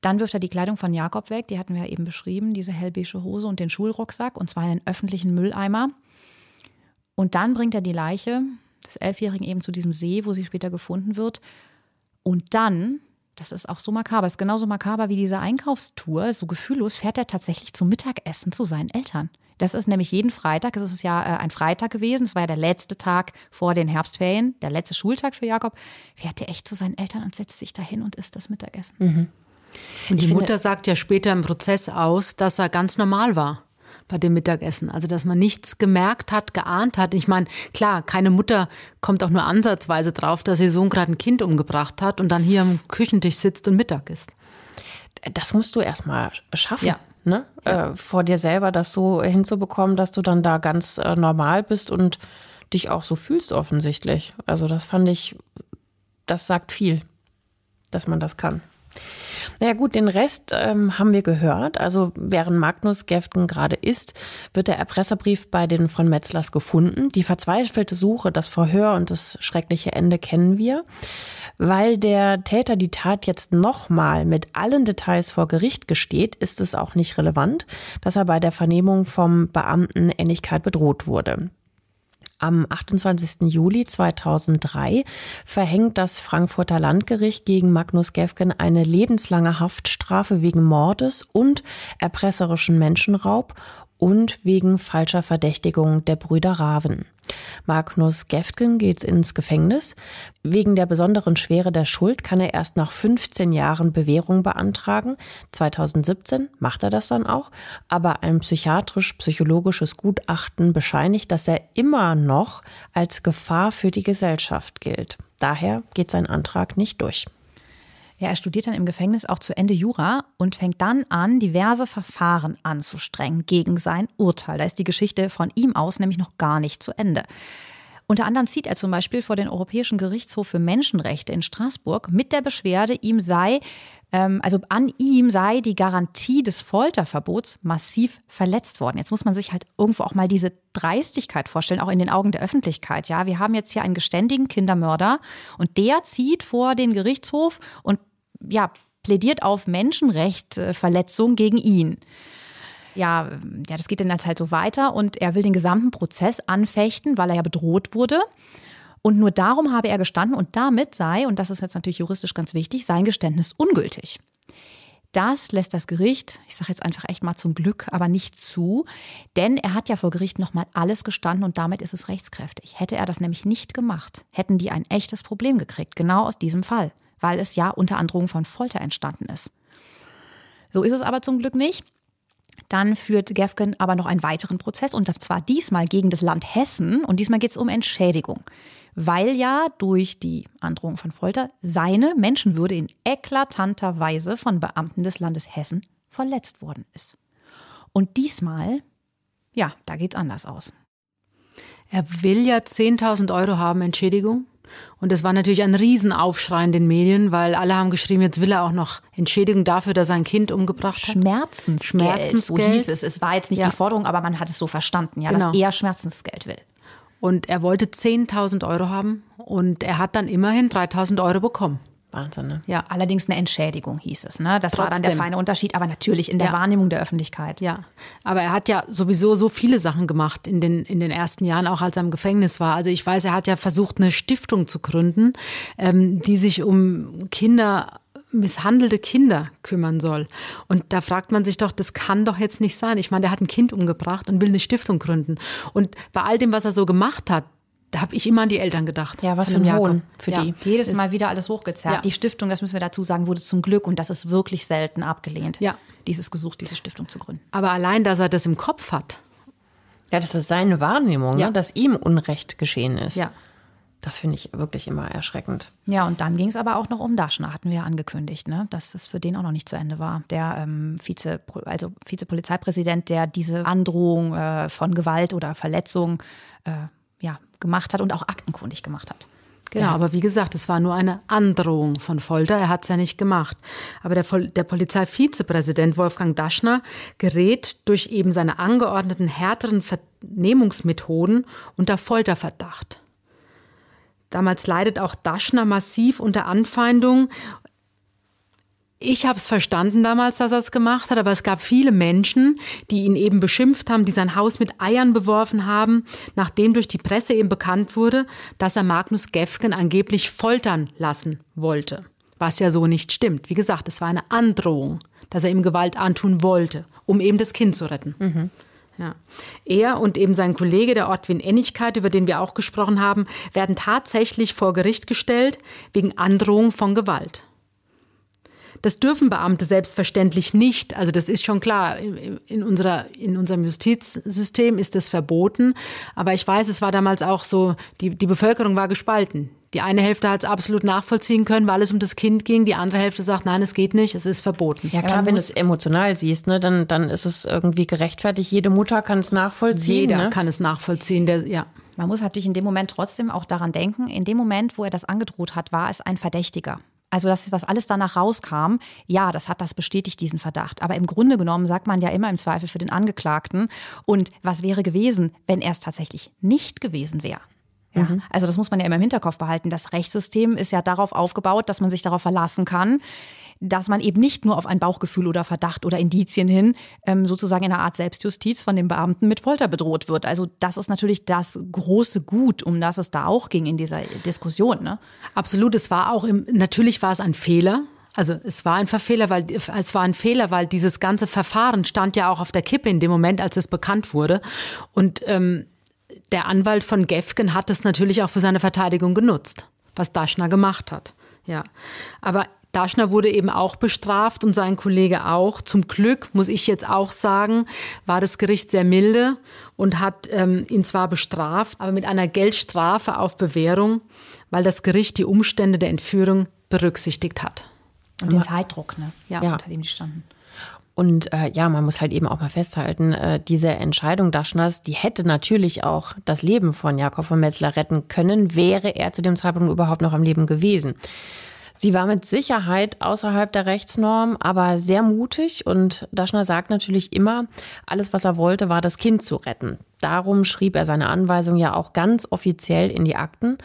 Dann wirft er die Kleidung von Jakob weg, die hatten wir ja eben beschrieben, diese hellbeige Hose und den Schulrucksack, und zwar in einen öffentlichen Mülleimer. Und dann bringt er die Leiche des Elfjährigen eben zu diesem See, wo sie später gefunden wird. Und dann, das ist auch so makaber, ist genauso makaber wie diese Einkaufstour, so gefühllos fährt er tatsächlich zum Mittagessen zu seinen Eltern. Das ist nämlich jeden Freitag, es ist ja äh, ein Freitag gewesen, es war ja der letzte Tag vor den Herbstferien, der letzte Schultag für Jakob, fährt er echt zu seinen Eltern und setzt sich dahin und isst das Mittagessen. Mhm. Und die Mutter sagt ja später im Prozess aus, dass er ganz normal war bei dem Mittagessen. Also, dass man nichts gemerkt hat, geahnt hat. Ich meine, klar, keine Mutter kommt auch nur ansatzweise drauf, dass ihr Sohn gerade ein Kind umgebracht hat und dann hier am Küchentisch sitzt und Mittag isst. Das musst du erstmal schaffen. Ja. Ne? Ja. Äh, vor dir selber das so hinzubekommen, dass du dann da ganz äh, normal bist und dich auch so fühlst offensichtlich. Also das fand ich, das sagt viel, dass man das kann. Naja gut, den Rest ähm, haben wir gehört. Also während Magnus Geften gerade ist, wird der Erpresserbrief bei den von Metzlers gefunden. Die verzweifelte Suche, das Verhör und das schreckliche Ende kennen wir. Weil der Täter die Tat jetzt nochmal mit allen Details vor Gericht gesteht, ist es auch nicht relevant, dass er bei der Vernehmung vom Beamten Ähnlichkeit bedroht wurde. Am 28. Juli 2003 verhängt das Frankfurter Landgericht gegen Magnus Gefgen eine lebenslange Haftstrafe wegen Mordes und erpresserischen Menschenraub und wegen falscher Verdächtigung der Brüder Raven. Magnus Geftgen geht ins Gefängnis. Wegen der besonderen Schwere der Schuld kann er erst nach 15 Jahren Bewährung beantragen. 2017 macht er das dann auch, aber ein psychiatrisch-psychologisches Gutachten bescheinigt, dass er immer noch als Gefahr für die Gesellschaft gilt. Daher geht sein Antrag nicht durch. Ja, er studiert dann im Gefängnis auch zu Ende Jura und fängt dann an, diverse Verfahren anzustrengen gegen sein Urteil. Da ist die Geschichte von ihm aus nämlich noch gar nicht zu Ende. Unter anderem zieht er zum Beispiel vor den Europäischen Gerichtshof für Menschenrechte in Straßburg mit der Beschwerde, ihm sei, also an ihm sei die Garantie des Folterverbots massiv verletzt worden. Jetzt muss man sich halt irgendwo auch mal diese Dreistigkeit vorstellen, auch in den Augen der Öffentlichkeit. Ja, wir haben jetzt hier einen geständigen Kindermörder und der zieht vor den Gerichtshof und ja, plädiert auf Menschenrechtsverletzung gegen ihn ja, ja, das geht dann halt so weiter und er will den gesamten Prozess anfechten, weil er ja bedroht wurde. Und nur darum habe er gestanden und damit sei, und das ist jetzt natürlich juristisch ganz wichtig, sein Geständnis ungültig. Das lässt das Gericht, ich sage jetzt einfach echt mal zum Glück, aber nicht zu, denn er hat ja vor Gericht nochmal alles gestanden und damit ist es rechtskräftig. Hätte er das nämlich nicht gemacht, hätten die ein echtes Problem gekriegt, genau aus diesem Fall, weil es ja unter Androhung von Folter entstanden ist. So ist es aber zum Glück nicht. Dann führt Gefgen aber noch einen weiteren Prozess und zwar diesmal gegen das Land Hessen und diesmal geht es um Entschädigung, weil ja durch die Androhung von Folter seine Menschenwürde in eklatanter Weise von Beamten des Landes Hessen verletzt worden ist. Und diesmal, ja, da geht's anders aus. Er will ja 10.000 Euro haben Entschädigung. Und es war natürlich ein Riesenaufschrei in den Medien, weil alle haben geschrieben, jetzt will er auch noch Entschädigung dafür, dass er ein Kind umgebracht hat. Schmerzensgeld, Schmerzensgeld. so hieß es. Es war jetzt nicht ja. die Forderung, aber man hat es so verstanden, ja, genau. dass er Schmerzensgeld will. Und er wollte 10.000 Euro haben und er hat dann immerhin 3.000 Euro bekommen. Wahnsinn, ne? Ja, allerdings eine Entschädigung hieß es. Ne? Das Trotzdem. war dann der feine Unterschied, aber natürlich in der ja. Wahrnehmung der Öffentlichkeit. Ja, aber er hat ja sowieso so viele Sachen gemacht in den, in den ersten Jahren, auch als er im Gefängnis war. Also ich weiß, er hat ja versucht, eine Stiftung zu gründen, ähm, die sich um Kinder misshandelte Kinder kümmern soll. Und da fragt man sich doch, das kann doch jetzt nicht sein. Ich meine, der hat ein Kind umgebracht und will eine Stiftung gründen. Und bei all dem, was er so gemacht hat, da habe ich immer an die Eltern gedacht. Ja, was für ein Hohn Jakob. für ja. die. Jedes Mal wieder alles hochgezerrt. Ja. Die Stiftung, das müssen wir dazu sagen, wurde zum Glück und das ist wirklich selten abgelehnt. Ja. Dieses Gesuch, diese Stiftung zu gründen. Aber allein, dass er das im Kopf hat. Ja, das ist seine Wahrnehmung, Ja. ne? dass ihm Unrecht geschehen ist. Ja. Das finde ich wirklich immer erschreckend. Ja, und dann ging es aber auch noch um Daschner, hatten wir ja angekündigt, ne? dass es für den auch noch nicht zu Ende war. Der ähm, Vize, also Vizepolizeipräsident, der diese Androhung äh, von Gewalt oder Verletzung äh, ja, gemacht hat und auch aktenkundig gemacht hat. Genau, aber wie gesagt, es war nur eine Androhung von Folter. Er hat es ja nicht gemacht. Aber der, der Polizeivizepräsident Wolfgang Daschner gerät durch eben seine angeordneten härteren Vernehmungsmethoden unter Folterverdacht. Damals leidet auch Daschner massiv unter Anfeindungen. Ich habe es verstanden damals, dass er es gemacht hat, aber es gab viele Menschen, die ihn eben beschimpft haben, die sein Haus mit Eiern beworfen haben, nachdem durch die Presse eben bekannt wurde, dass er Magnus Gefgen angeblich foltern lassen wollte. Was ja so nicht stimmt. Wie gesagt, es war eine Androhung, dass er ihm Gewalt antun wollte, um eben das Kind zu retten. Ja. Er und eben sein Kollege, der Ortwin Ennigkeit, über den wir auch gesprochen haben, werden tatsächlich vor Gericht gestellt wegen Androhung von Gewalt. Das dürfen Beamte selbstverständlich nicht. Also das ist schon klar. In, unserer, in unserem Justizsystem ist das verboten. Aber ich weiß, es war damals auch so, die, die Bevölkerung war gespalten. Die eine Hälfte hat es absolut nachvollziehen können, weil es um das Kind ging. Die andere Hälfte sagt, nein, es geht nicht, es ist verboten. Ja klar, wenn du es emotional siehst, ne, dann, dann ist es irgendwie gerechtfertigt. Jede Mutter kann es nachvollziehen. Jeder ne? kann es nachvollziehen. Der, ja. Man muss natürlich in dem Moment trotzdem auch daran denken, in dem Moment, wo er das angedroht hat, war es ein Verdächtiger. Also das, was alles danach rauskam, ja, das hat das bestätigt, diesen Verdacht. Aber im Grunde genommen sagt man ja immer im Zweifel für den Angeklagten. Und was wäre gewesen, wenn er es tatsächlich nicht gewesen wäre? Ja, also das muss man ja immer im Hinterkopf behalten. Das Rechtssystem ist ja darauf aufgebaut, dass man sich darauf verlassen kann, dass man eben nicht nur auf ein Bauchgefühl oder Verdacht oder Indizien hin ähm, sozusagen in einer Art Selbstjustiz von den Beamten mit Folter bedroht wird. Also das ist natürlich das große Gut, um das es da auch ging in dieser Diskussion. Ne? Absolut, es war auch im, natürlich war es ein Fehler. Also es war ein Verfehler, weil es war ein Fehler, weil dieses ganze Verfahren stand ja auch auf der Kippe in dem Moment, als es bekannt wurde. Und ähm, der Anwalt von Gefgen hat es natürlich auch für seine Verteidigung genutzt, was Daschner gemacht hat. Ja, aber Daschner wurde eben auch bestraft und sein Kollege auch. Zum Glück, muss ich jetzt auch sagen, war das Gericht sehr milde und hat ähm, ihn zwar bestraft, aber mit einer Geldstrafe auf Bewährung, weil das Gericht die Umstände der Entführung berücksichtigt hat. Und den Zeitdruck, ne? Ja. unter dem die standen. Und äh, ja, man muss halt eben auch mal festhalten, äh, diese Entscheidung Daschners, die hätte natürlich auch das Leben von Jakob von Metzler retten können, wäre er zu dem Zeitpunkt überhaupt noch am Leben gewesen. Sie war mit Sicherheit außerhalb der Rechtsnorm, aber sehr mutig und Daschner sagt natürlich immer, alles was er wollte, war das Kind zu retten. Darum schrieb er seine Anweisung ja auch ganz offiziell in die Akten.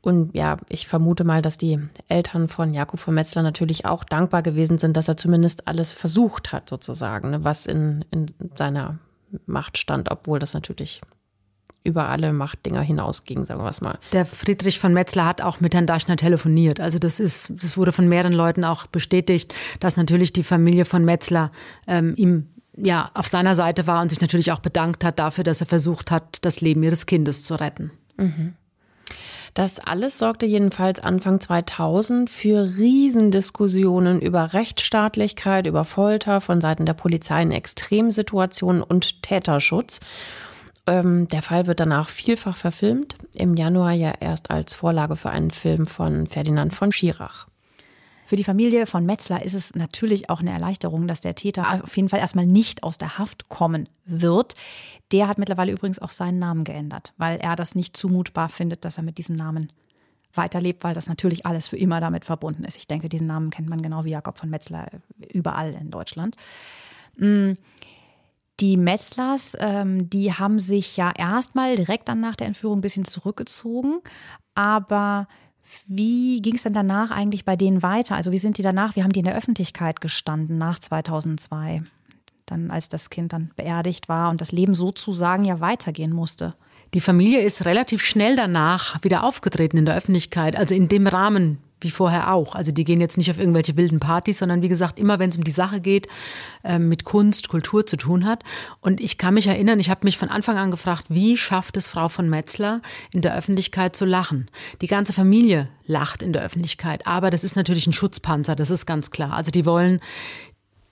Und ja, ich vermute mal, dass die Eltern von Jakob von Metzler natürlich auch dankbar gewesen sind, dass er zumindest alles versucht hat, sozusagen, ne, was in, in seiner Macht stand, obwohl das natürlich über alle Machtdinger hinausging, sagen wir es mal. Der Friedrich von Metzler hat auch mit Herrn Daschner telefoniert. Also das ist, das wurde von mehreren Leuten auch bestätigt, dass natürlich die Familie von Metzler ähm, ihm ja auf seiner Seite war und sich natürlich auch bedankt hat dafür, dass er versucht hat, das Leben ihres Kindes zu retten. Das alles sorgte jedenfalls Anfang 2000 für Riesendiskussionen über Rechtsstaatlichkeit, über Folter von Seiten der Polizei in Extremsituationen und Täterschutz. Ähm, der Fall wird danach vielfach verfilmt. Im Januar ja erst als Vorlage für einen Film von Ferdinand von Schirach. Für die Familie von Metzler ist es natürlich auch eine Erleichterung, dass der Täter auf jeden Fall erstmal nicht aus der Haft kommen wird. Der hat mittlerweile übrigens auch seinen Namen geändert, weil er das nicht zumutbar findet, dass er mit diesem Namen weiterlebt, weil das natürlich alles für immer damit verbunden ist. Ich denke, diesen Namen kennt man genau wie Jakob von Metzler überall in Deutschland. Die Metzlers, ähm, die haben sich ja erstmal direkt dann nach der Entführung ein bisschen zurückgezogen, aber wie ging es denn danach eigentlich bei denen weiter? Also wie sind die danach, wie haben die in der Öffentlichkeit gestanden nach 2002? Dann, als das Kind dann beerdigt war und das Leben sozusagen ja weitergehen musste. Die Familie ist relativ schnell danach wieder aufgetreten in der Öffentlichkeit, also in dem Rahmen, wie vorher auch. Also die gehen jetzt nicht auf irgendwelche wilden Partys, sondern wie gesagt, immer wenn es um die Sache geht, äh, mit Kunst, Kultur zu tun hat. Und ich kann mich erinnern, ich habe mich von Anfang an gefragt, wie schafft es Frau von Metzler in der Öffentlichkeit zu lachen? Die ganze Familie lacht in der Öffentlichkeit, aber das ist natürlich ein Schutzpanzer, das ist ganz klar. Also die wollen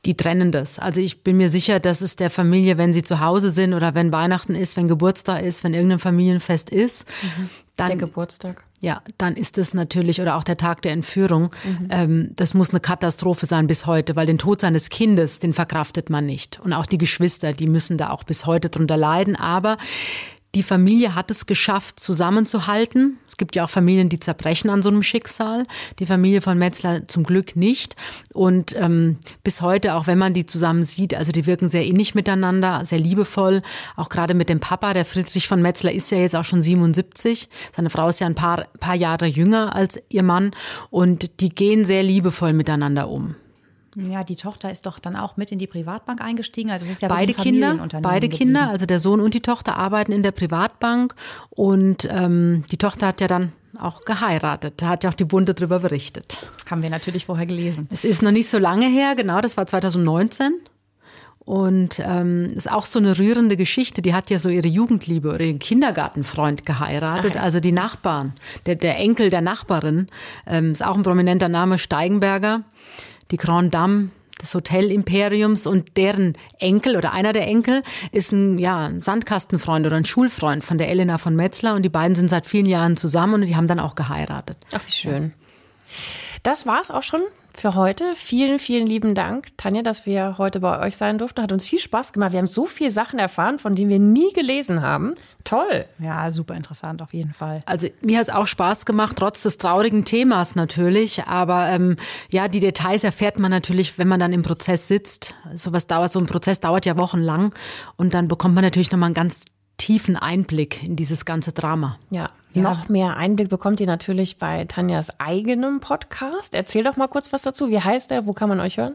die trennen das. Also ich bin mir sicher, dass es der Familie, wenn sie zu Hause sind oder wenn Weihnachten ist, wenn Geburtstag ist, wenn irgendein Familienfest ist, mhm. dann der Geburtstag. Ja, dann ist es natürlich oder auch der Tag der Entführung. Mhm. Ähm, das muss eine Katastrophe sein bis heute, weil den Tod seines Kindes, den verkraftet man nicht. Und auch die Geschwister, die müssen da auch bis heute drunter leiden. Aber die Familie hat es geschafft, zusammenzuhalten. Es gibt ja auch Familien, die zerbrechen an so einem Schicksal. Die Familie von Metzler zum Glück nicht. Und ähm, bis heute, auch wenn man die zusammen sieht, also die wirken sehr innig miteinander, sehr liebevoll. Auch gerade mit dem Papa, der Friedrich von Metzler ist ja jetzt auch schon 77. Seine Frau ist ja ein paar, paar Jahre jünger als ihr Mann. Und die gehen sehr liebevoll miteinander um. Ja, die Tochter ist doch dann auch mit in die Privatbank eingestiegen. Also es ist ja beide Kinder, beide Kinder, also der Sohn und die Tochter arbeiten in der Privatbank und ähm, die Tochter hat ja dann auch geheiratet. Da hat ja auch die Bunte darüber berichtet. Haben wir natürlich vorher gelesen. Es ist noch nicht so lange her, genau, das war 2019. Und ähm, ist auch so eine rührende Geschichte. Die hat ja so ihre Jugendliebe oder ihren Kindergartenfreund geheiratet, Ach. also die Nachbarn, der, der Enkel der Nachbarin, ähm, ist auch ein prominenter Name, Steigenberger die Grand Dame des Hotel-Imperiums und deren Enkel oder einer der Enkel ist ein ja, Sandkastenfreund oder ein Schulfreund von der Elena von Metzler und die beiden sind seit vielen Jahren zusammen und die haben dann auch geheiratet. Ach, wie schön. Das war's auch schon für heute. Vielen, vielen lieben Dank, Tanja, dass wir heute bei euch sein durften. Hat uns viel Spaß gemacht. Wir haben so viele Sachen erfahren, von denen wir nie gelesen haben. Toll. Ja, super interessant auf jeden Fall. Also mir hat es auch Spaß gemacht, trotz des traurigen Themas natürlich. Aber ähm, ja, die Details erfährt man natürlich, wenn man dann im Prozess sitzt. Sowas dauert, so ein Prozess dauert ja wochenlang. Und dann bekommt man natürlich nochmal einen ganz tiefen Einblick in dieses ganze Drama. Ja, ja. Noch mehr Einblick bekommt ihr natürlich bei Tanjas eigenem Podcast. Erzähl doch mal kurz was dazu. Wie heißt der? Wo kann man euch hören?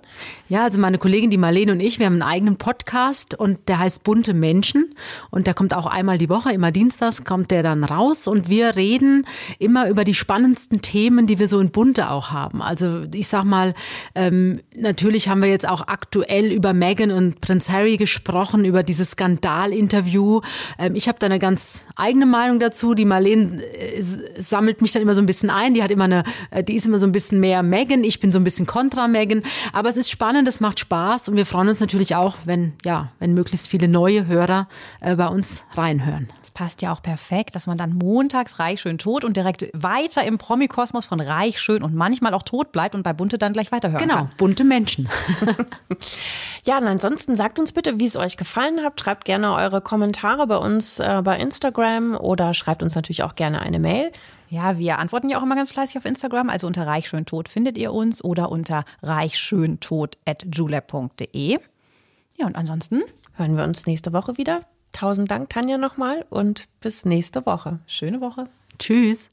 Ja, also meine Kollegin, die Marlene und ich, wir haben einen eigenen Podcast und der heißt Bunte Menschen. Und der kommt auch einmal die Woche, immer dienstags kommt der dann raus. Und wir reden immer über die spannendsten Themen, die wir so in Bunte auch haben. Also ich sag mal, ähm, natürlich haben wir jetzt auch aktuell über Meghan und Prinz Harry gesprochen, über dieses Skandalinterview. Ähm, ich habe da eine ganz eigene Meinung dazu. Die Marlene äh, sammelt mich dann immer so ein bisschen ein. Die hat immer eine, äh, die ist immer so ein bisschen mehr Megan. Ich bin so ein bisschen kontra Megan. Aber es ist spannend, es macht Spaß und wir freuen uns natürlich auch, wenn, ja, wenn möglichst viele neue Hörer äh, bei uns reinhören. Das passt ja auch perfekt, dass man dann montags reich, schön tot und direkt weiter im Promi-Kosmos von reich, schön und manchmal auch tot bleibt und bei Bunte dann gleich weiterhören genau, kann. Genau, bunte Menschen. ja, und ansonsten sagt uns bitte, wie es euch gefallen hat. Schreibt gerne eure Kommentare bei uns äh, bei Instagram oder schreibt uns natürlich auch gerne eine Mail. Ja, wir antworten ja auch immer ganz fleißig auf Instagram. Also unter reichschöntot findet ihr uns oder unter reichschöntot.julep.de. Ja, und ansonsten hören wir uns nächste Woche wieder. Tausend Dank, Tanja, nochmal und bis nächste Woche. Schöne Woche. Tschüss.